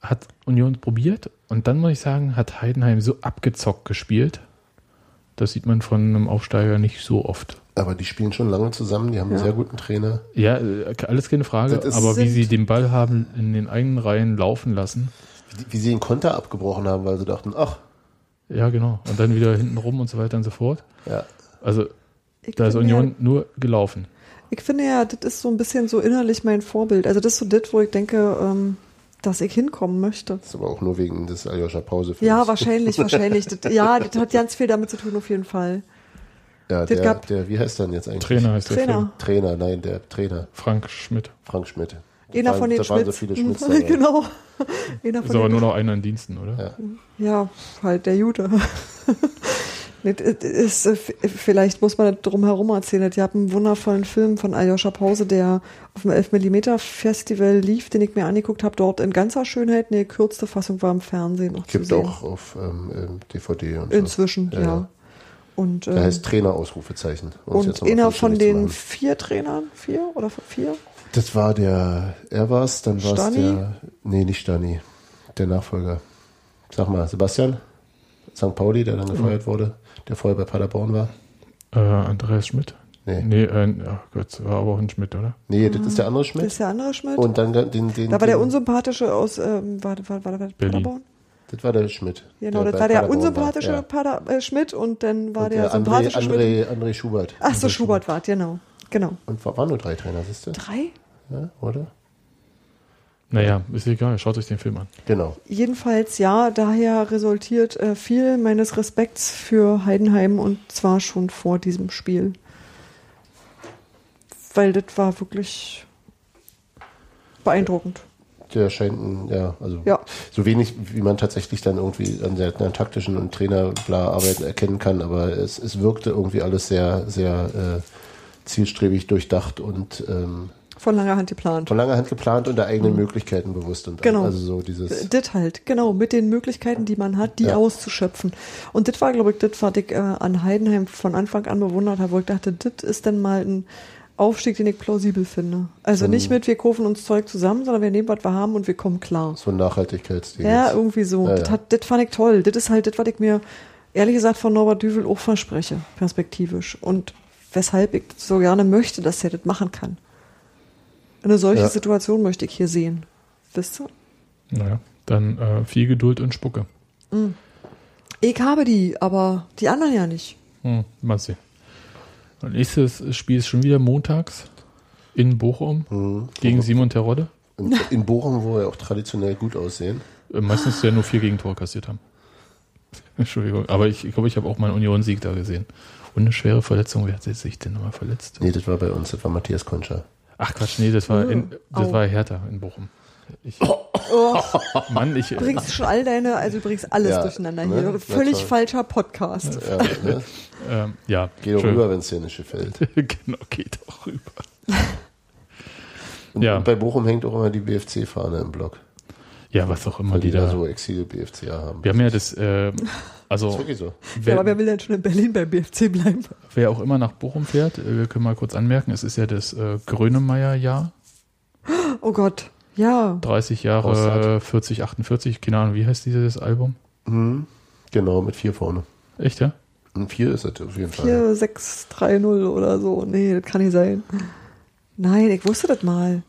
C: hat Union probiert und dann muss ich sagen, hat Heidenheim so abgezockt gespielt. Das sieht man von einem Aufsteiger nicht so oft.
B: Aber die spielen schon lange zusammen, die haben einen
D: Ja.
B: sehr guten Trainer.
C: Ja, äh, alles keine Frage, aber wie sie den Ball haben in den eigenen Reihen laufen lassen.
B: Wie, wie sie den Konter abgebrochen haben, weil sie dachten, ach,
C: Ja, genau. Und dann wieder hinten rum und so weiter und so fort.
B: ja,
C: Also
D: Ich
C: da ist Union
D: Ja,
C: nur gelaufen.
D: ich finde ja, das ist so ein bisschen so innerlich mein Vorbild. Also das ist so das, wo ich denke, ähm, dass ich hinkommen möchte.
B: das ist aber auch nur wegen des Aljoscha Pause.
D: Ja, wahrscheinlich, wahrscheinlich. Das, ja, das hat ganz viel damit zu tun, auf jeden Fall.
B: Ja,
D: Das
B: der,
D: gab-
B: der, wie heißt der denn jetzt eigentlich?
C: Trainer heißt der
D: Trainer.
C: Film.
B: Trainer, nein, der Trainer,
C: Frank Schmidt.
B: Frank Schmidt.
D: Einer
B: waren-
D: von den
B: da waren so
D: Schmitz.
B: viele Schmitz
D: genau. Einer
C: Ist
D: von
C: aber
D: den
C: nur noch einer in Diensten, oder?
B: Ja.
D: Ja, halt der Jude. Das ist, äh, vielleicht muss man drum herum erzählen. Die haben einen wundervollen Film von Aljoscha Pause, der auf dem 11mm Festival lief, den ich mir angeguckt habe, dort in ganzer Schönheit. Eine gekürzte Fassung war im Fernsehen noch zu
B: Gibt
D: sehen.
B: auch auf ähm, ähm, DVD und so.
D: Inzwischen, ja.
B: Ja.
D: Und,
B: Der
D: ähm,
B: heißt Trainer Ausrufezeichen. Es
D: und einer von
B: zu
D: den vier Trainern, vier oder vier?
B: Das war der, er war's, dann war es der, nee, nicht Stani, der Nachfolger. Sag mal, Sebastian? St. Pauli, der dann gefeuert wurde, der vorher bei Paderborn war?
C: Äh, Andreas Schmidt?
B: Nee.
C: Nee, äh, oh Gott, war aber auch ein Schmidt, oder?
B: Nee, das ist der andere
D: Das
B: Schmidt.
D: ist der andere Schmidt.
B: Und dann den, den,
D: da war der
B: den,
D: unsympathische aus, ähm, war, war, war, war
C: Berlin.
D: Paderborn?
B: Das war der Schmidt.
D: Genau, das war der
B: Paderborn
D: unsympathische
B: War. Ja.
D: Pader, äh, Schmidt und dann war
B: Und
D: der,
B: der André,
D: sympathische Schmidt.
B: André, André Schubert.
D: Ach so, Schubert war, genau. Genau.
B: Und war, waren nur drei Trainer, siehst du?
D: Drei?
B: Ja, oder?
C: Naja, ist egal, schaut euch den Film an.
B: Genau.
D: Jedenfalls ja, daher resultiert äh, viel meines Respekts für Heidenheim und zwar schon vor diesem Spiel. Weil das war wirklich beeindruckend.
B: Der scheint, ein, ja, also
D: Ja.
B: so wenig, wie man tatsächlich dann irgendwie an der, an taktischen und Trainerbla-Arbeiten erkennen kann, aber es, es wirkte irgendwie alles sehr, sehr äh, zielstrebig durchdacht und ähm,
D: Von langer Hand geplant.
B: von langer Hand geplant und der eigenen Möglichkeiten bewusst und
D: Genau.
B: also so dieses
D: Das halt, genau, mit den Möglichkeiten, die man hat, die
B: Ja.
D: auszuschöpfen. Und das war, glaube ich, das, was ich äh, an Heidenheim von Anfang an bewundert habe, wo ich dachte, das ist dann mal ein Aufstieg, den ich plausibel finde. Also
B: So
D: nicht mit, wir kaufen uns Zeug zusammen, sondern wir nehmen, was wir haben und wir kommen klar.
B: so ein Nachhaltigkeitsding.
D: Ja,
B: jetzt.
D: irgendwie so.
B: Ja,
D: das,
B: ja.
D: hat, das fand ich toll. Das ist halt das, was ich mir ehrlich gesagt von Norbert Düvel auch verspreche, perspektivisch. Und weshalb ich so gerne möchte, dass er das machen kann. Eine solche
B: Ja.
D: Situation möchte ich hier sehen. Wisst ihr?
C: Naja, dann äh, viel Geduld und Spucke.
D: Ich habe die, aber die anderen ja nicht.
C: Hm, mal sehen. Und nächstes Spiel ist schon wieder montags in Bochum
B: Mhm.
C: gegen Simon Terodde.
B: In, in Bochum, wo wir auch traditionell gut aussehen.
C: Äh, meistens ja nur vier Gegentore kassiert haben. Entschuldigung, aber ich, ich glaube, ich habe auch mal einen Union-Sieg da gesehen. Und eine schwere Verletzung, wer hat sich denn nochmal verletzt?
B: Nee, das war bei uns, das war Matthias Koncha.
C: Ach Quatsch, nee, das war, in, das
D: Au.
C: war Hertha in Bochum. Ich,
D: Oh,
C: Mann, ich,
D: du bringst schon all deine, also du bringst alles
B: Ja,
D: durcheinander
B: ne?
D: hier.
B: Na
D: Völlig
B: toll.
D: falscher Podcast.
B: Ja, ne?
C: ähm, ja,
B: Geh doch rüber, wenn es dir nicht gefällt.
C: genau, geht doch rüber.
B: Und,
C: Ja.
B: und bei Bochum hängt auch immer die BFC-Fahne im Block.
C: Ja, was auch immer
B: Weil
C: die
B: die da
C: da.
B: so Exil-BFCer haben.
C: Wir haben ja das,
B: Das
C: also
B: ist wirklich so.
D: Ja,
C: wer,
D: aber wer will denn schon in Berlin beim BFC bleiben?
C: wer auch immer nach Bochum fährt, äh, wir können mal kurz anmerken, es ist ja das äh, Grönemeyer-Jahr.
D: Oh Gott. Ja.
C: 30 Jahre,
B: Aussaat.
C: 40, 48, keine Ahnung, wie heißt dieses Album?
B: Mhm. Genau, mit vier vorne.
C: Echt, ja?
B: Und vier ist es auf jeden Fall.
D: 4, 6, 3, 0 oder so. Nee, das kann nicht sein. Nein, ich wusste das mal.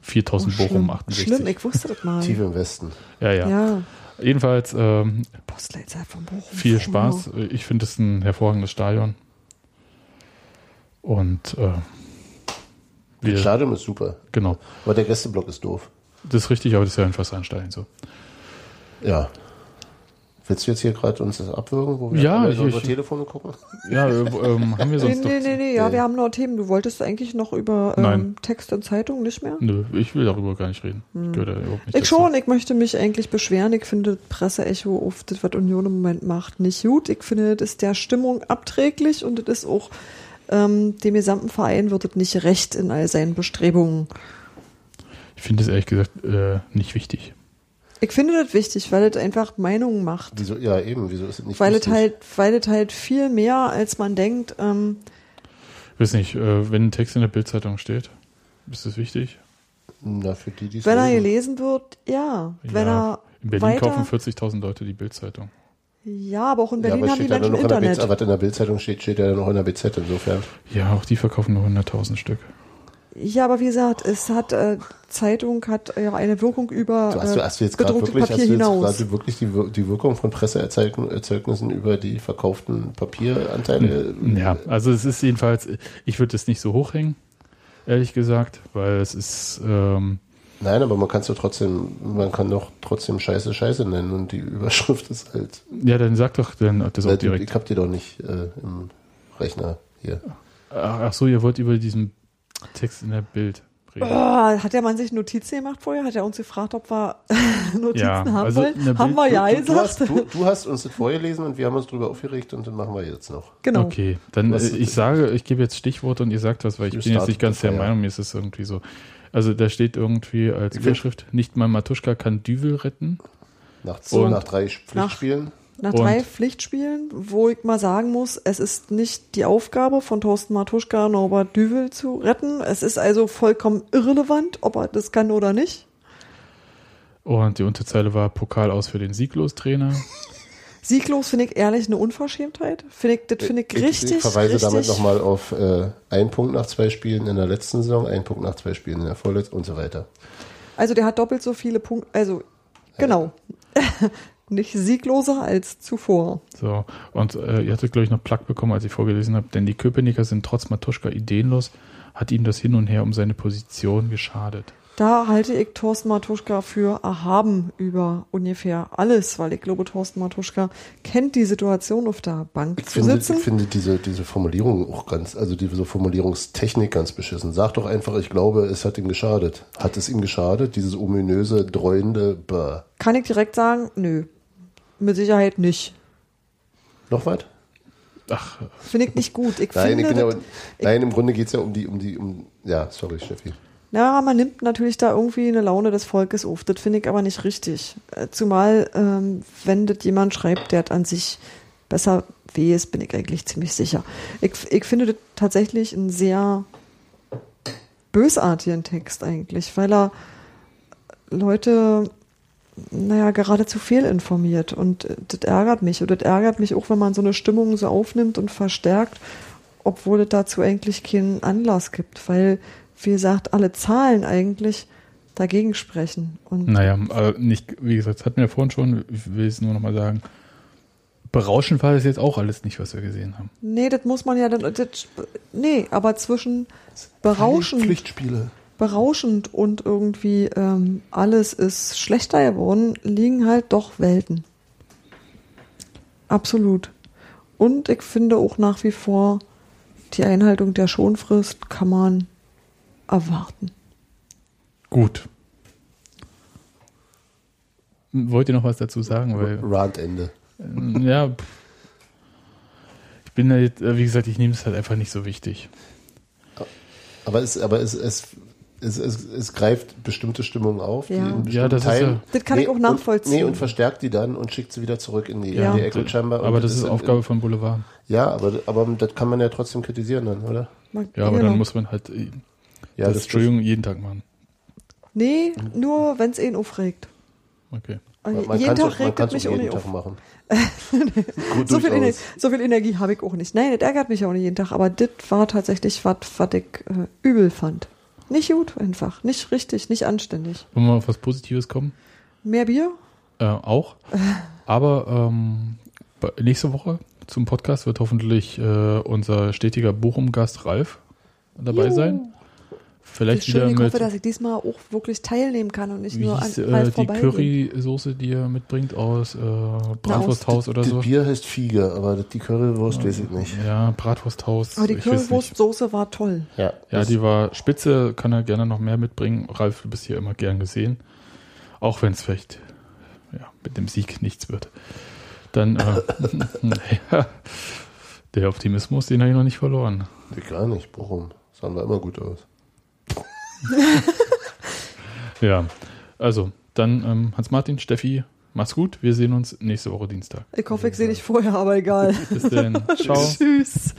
C: 4000 Bochum,
D: schlimm.
C: 68.
D: Schlimm, ich wusste das mal.
B: Tief im Westen.
C: ja, ja,
D: Ja.
C: Jedenfalls ähm, viel Spaß. Ich finde es ein hervorragendes Stadion. Und äh,
B: Das
C: wir,
B: Stadion ist super.
C: genau.
B: Aber der Gästeblock ist doof.
C: Das ist richtig, aber das ist ja ein Fassansteigen so.
B: Ja. Willst du jetzt hier gerade uns das abwürgen, wo wir
C: Ja, ich-
B: unsere
C: ich-
B: Telefone gucken?
C: Ja, äh, ähm, haben wir
D: Nee,
C: sonst
D: nee,
C: doch.
D: nee, nee, ja,
B: Nee.
D: wir haben noch Themen. Du wolltest eigentlich noch über ähm. Text und Zeitung nicht mehr?
C: Nö, ich will darüber gar nicht reden. Da überhaupt nicht
D: Hm. Ich schon, ich möchte mich eigentlich beschweren. Ich finde Presseecho auf das, was Union im Moment macht, nicht gut. Ich finde, das ist der Stimmung abträglich und das ist auch ähm, dem gesamten Verein wird es nicht recht in all seinen Bestrebungen.
C: Ich finde es ehrlich gesagt äh, nicht wichtig.
D: Ich finde das wichtig, weil es einfach Meinungen macht.
B: Wieso, ja, eben, wieso ist es nicht
D: Weil es
B: wichtig?
D: halt, weil es halt viel mehr, als man denkt, ähm,
C: Ich weiß nicht, äh, wenn ein Text in der Bildzeitung steht, ist das wichtig?
B: Na, für die, die es
D: wenn er
B: lesen.
D: gelesen wird, ja. Wenn
C: ja,
D: er
C: in Berlin
D: weiter,
C: kaufen 40.000 Leute die Bildzeitung.
D: ja, aber auch in
B: Ja,
D: Berlin
B: aber
D: haben die
B: steht ja
D: Menschen
B: noch in der
D: Internet.
B: Bild, was in der Bildzeitung steht, steht ja dann noch in der BZ insofern.
C: Ja, auch die verkaufen nur 100.000 Stück.
D: Ja, aber wie gesagt, es hat äh, Zeitung hat ja eine Wirkung über
B: So, hast, du,
D: äh,
B: hast du jetzt gerade
D: gedrucktes
B: wirklich, hast
D: Papier
B: du jetzt
D: hinaus.
B: gerade wirklich die, Wir- die Wirkung von Presseerzeugnissen über die verkauften Papieranteile?
C: Ja, also es ist jedenfalls, ich würde es nicht so hochhängen, ehrlich gesagt, weil es ist, ähm,
B: Nein, aber man kann es doch trotzdem, man kann doch trotzdem Scheiße Scheiße nennen und die Überschrift ist halt.
C: ja, dann sag doch dann das auch
B: ich
C: direkt.
B: hab die doch nicht äh, im Rechner hier.
C: Ach, ach so, ihr wollt über diesen Text in der Bild.
D: Oh, hat der Mann sich Notizen gemacht vorher? Hat er uns gefragt, ob wir Notizen
C: Ja,
D: haben
C: also
D: wollen? Haben
C: Bild-
D: wir ja
B: du, du, hast,
D: gesagt.
B: du, du hast uns das vorgelesen und wir haben uns darüber aufgeregt und dann machen wir jetzt noch.
D: genau.
C: Okay, dann äh, ich sage, ich gebe jetzt Stichworte und ihr sagt was, weil ich bin jetzt nicht ganz der Meinung, mir ist es irgendwie so. Also da steht irgendwie als Überschrift, nicht mal Matuschka kann Düvel retten.
B: Nach,
C: Und-
B: nach drei Pflichtspielen.
D: Nach
C: Und-
D: drei Pflichtspielen, wo ich mal sagen muss, es ist nicht die Aufgabe von Thorsten Matuschka, Norbert Düvel zu retten. Es ist also vollkommen irrelevant, ob er das kann oder nicht.
C: Und die Unterzeile war Pokal aus für den Sieglos-Trainer.
D: Sieglos finde ich ehrlich eine Unverschämtheit. Finde ich, das finde ich richtig.
B: ich verweise
D: richtig,
B: damit nochmal auf äh, einen Punkt nach zwei Spielen in der letzten Saison, einen Punkt nach zwei Spielen in der vorletzten und so weiter.
D: Also der hat doppelt so viele Punkte, also genau. Nicht siegloser als zuvor.
C: So, und äh, ihr hattet, glaube ich, noch Plack bekommen, als ich vorgelesen habe, denn die Köpenicker sind trotz Matuschka ideenlos, hat ihm das hin und her um seine Position geschadet.
D: Da halte ich Thorsten Matuschka für erhaben über ungefähr alles, weil ich glaube, Thorsten Matuschka kennt die Situation auf der Bank
B: Ich
D: zu
B: finde,
D: sitzen.
B: ich finde diese, diese Formulierung auch ganz, also diese Formulierungstechnik ganz beschissen. Sag doch einfach, ich glaube, es hat ihm geschadet. Hat es ihm geschadet? Dieses ominöse, dreuende, bäh.
D: Kann ich direkt sagen, nö. Mit Sicherheit nicht.
B: Noch was?
C: Ach,
D: Finde ich nicht gut. Ich
B: Nein, ich
D: finde,
B: bin ja, nein, im Grunde geht's ja um die, um die, um, ja, sorry, Steffi.
D: Ja, man nimmt natürlich da irgendwie eine Laune des Volkes auf. Das finde ich aber nicht richtig. Äh, Zumal, ähm, wenn das jemand schreibt, der das an sich besser weiß, bin ich eigentlich ziemlich sicher. Ich, ich finde das tatsächlich einen sehr bösartigen Text eigentlich, weil er Leute, naja, geradezu fehlinformiert. Und äh, das ärgert mich. Und das ärgert mich auch, wenn man so eine Stimmung so aufnimmt und verstärkt, obwohl es dazu eigentlich keinen Anlass gibt, weil, wie gesagt, alle Zahlen eigentlich dagegen sprechen. Und
C: naja, äh, nicht, wie gesagt, das hatten wir vorhin schon, ich will es nur nochmal sagen. Berauschend war das jetzt auch alles nicht, was wir gesehen haben.
D: nee, das muss man ja dann, das, nee, aber zwischen berauschend,
B: Pflichtspiele.
D: Berauschend und irgendwie ähm, alles ist schlechter geworden, liegen halt doch Welten. Absolut. Und ich finde auch nach wie vor, die Einhaltung der Schonfrist kann man erwarten.
C: Gut. Wollt ihr noch was dazu sagen? Weil,
B: Randende.
C: äh, ja, pff. ich bin da jetzt, äh, wie gesagt, ich nehme es halt einfach nicht so wichtig.
B: Aber es, aber es, es, es, es, es greift bestimmte Stimmungen auf,
D: Ja.
B: die in
C: Ja,
B: bestimmten
C: das ist
B: Teilen.
C: ja-
D: Das kann ich auch
B: und-
D: nachvollziehen.
B: nee, und verstärkt die dann und schickt sie wieder zurück in die,
D: Ja.
B: in die Echo Chamber.
C: Aber
B: und
C: das ist
B: in-
C: Aufgabe von Boulevard.
B: Ja, aber, aber das kann man ja trotzdem kritisieren dann, oder?
C: Ja, aber
D: Genau.
C: dann muss man halt äh,
B: Ja,
C: das, Entschuldigung jeden Tag machen.
D: Nee, nur wenn es ihn aufregt.
C: Okay.
D: Also
B: Man, man
D: jeden
B: kann es
D: Tag regt es mich
B: auch
D: nicht
B: Tag
D: auf.
B: machen.
D: So viel, Ener
B: durchaus.
D: so viel Energie habe ich auch nicht. Nein, das ärgert mich auch nicht jeden Tag, aber das war tatsächlich was, was ich äh, übel fand. Nicht gut einfach, nicht richtig, nicht anständig.
C: Wollen wir mal auf was Positives kommen?
D: Mehr Bier?
C: Äh, auch. Aber ähm, nächste Woche zum Podcast wird hoffentlich äh, unser stetiger Bochum-Gast Ralf dabei
D: Juhu.
C: sein. Vielleicht
D: Wie
C: wieder
D: schön, ich
C: mit,
D: hoffe, dass ich diesmal auch wirklich teilnehmen kann und nicht
C: wie
D: nur an
C: hieß,
D: Ralf
C: äh, die. Currysoße, die er mitbringt aus äh, Bratwursthaus oder
B: das
C: so.
B: Bier heißt Fiege, aber das- die Currywurst weiß ich nicht.
C: Ja, Bratwursthaus.
D: Aber die
C: ich.
D: Currywurstsoße war toll.
B: Ja,
C: Ja,
B: das-
C: die war spitze, kann er gerne noch mehr mitbringen. Ralf, du bist hier immer gern gesehen. Auch wenn es vielleicht ja, mit dem Sieg nichts wird. Dann, äh, ja, der Optimismus, den habe ich noch nicht verloren.
B: Nee, gar nicht. Warum? Sahen wir immer gut aus.
C: Ja, also, dann ähm, Hans-Martin, Steffi, mach's gut. Wir sehen uns nächste Woche Dienstag.
D: Ich hoffe, ich sehe dich vorher, aber egal.
C: Bis dann. Ciao.
D: Tschüss.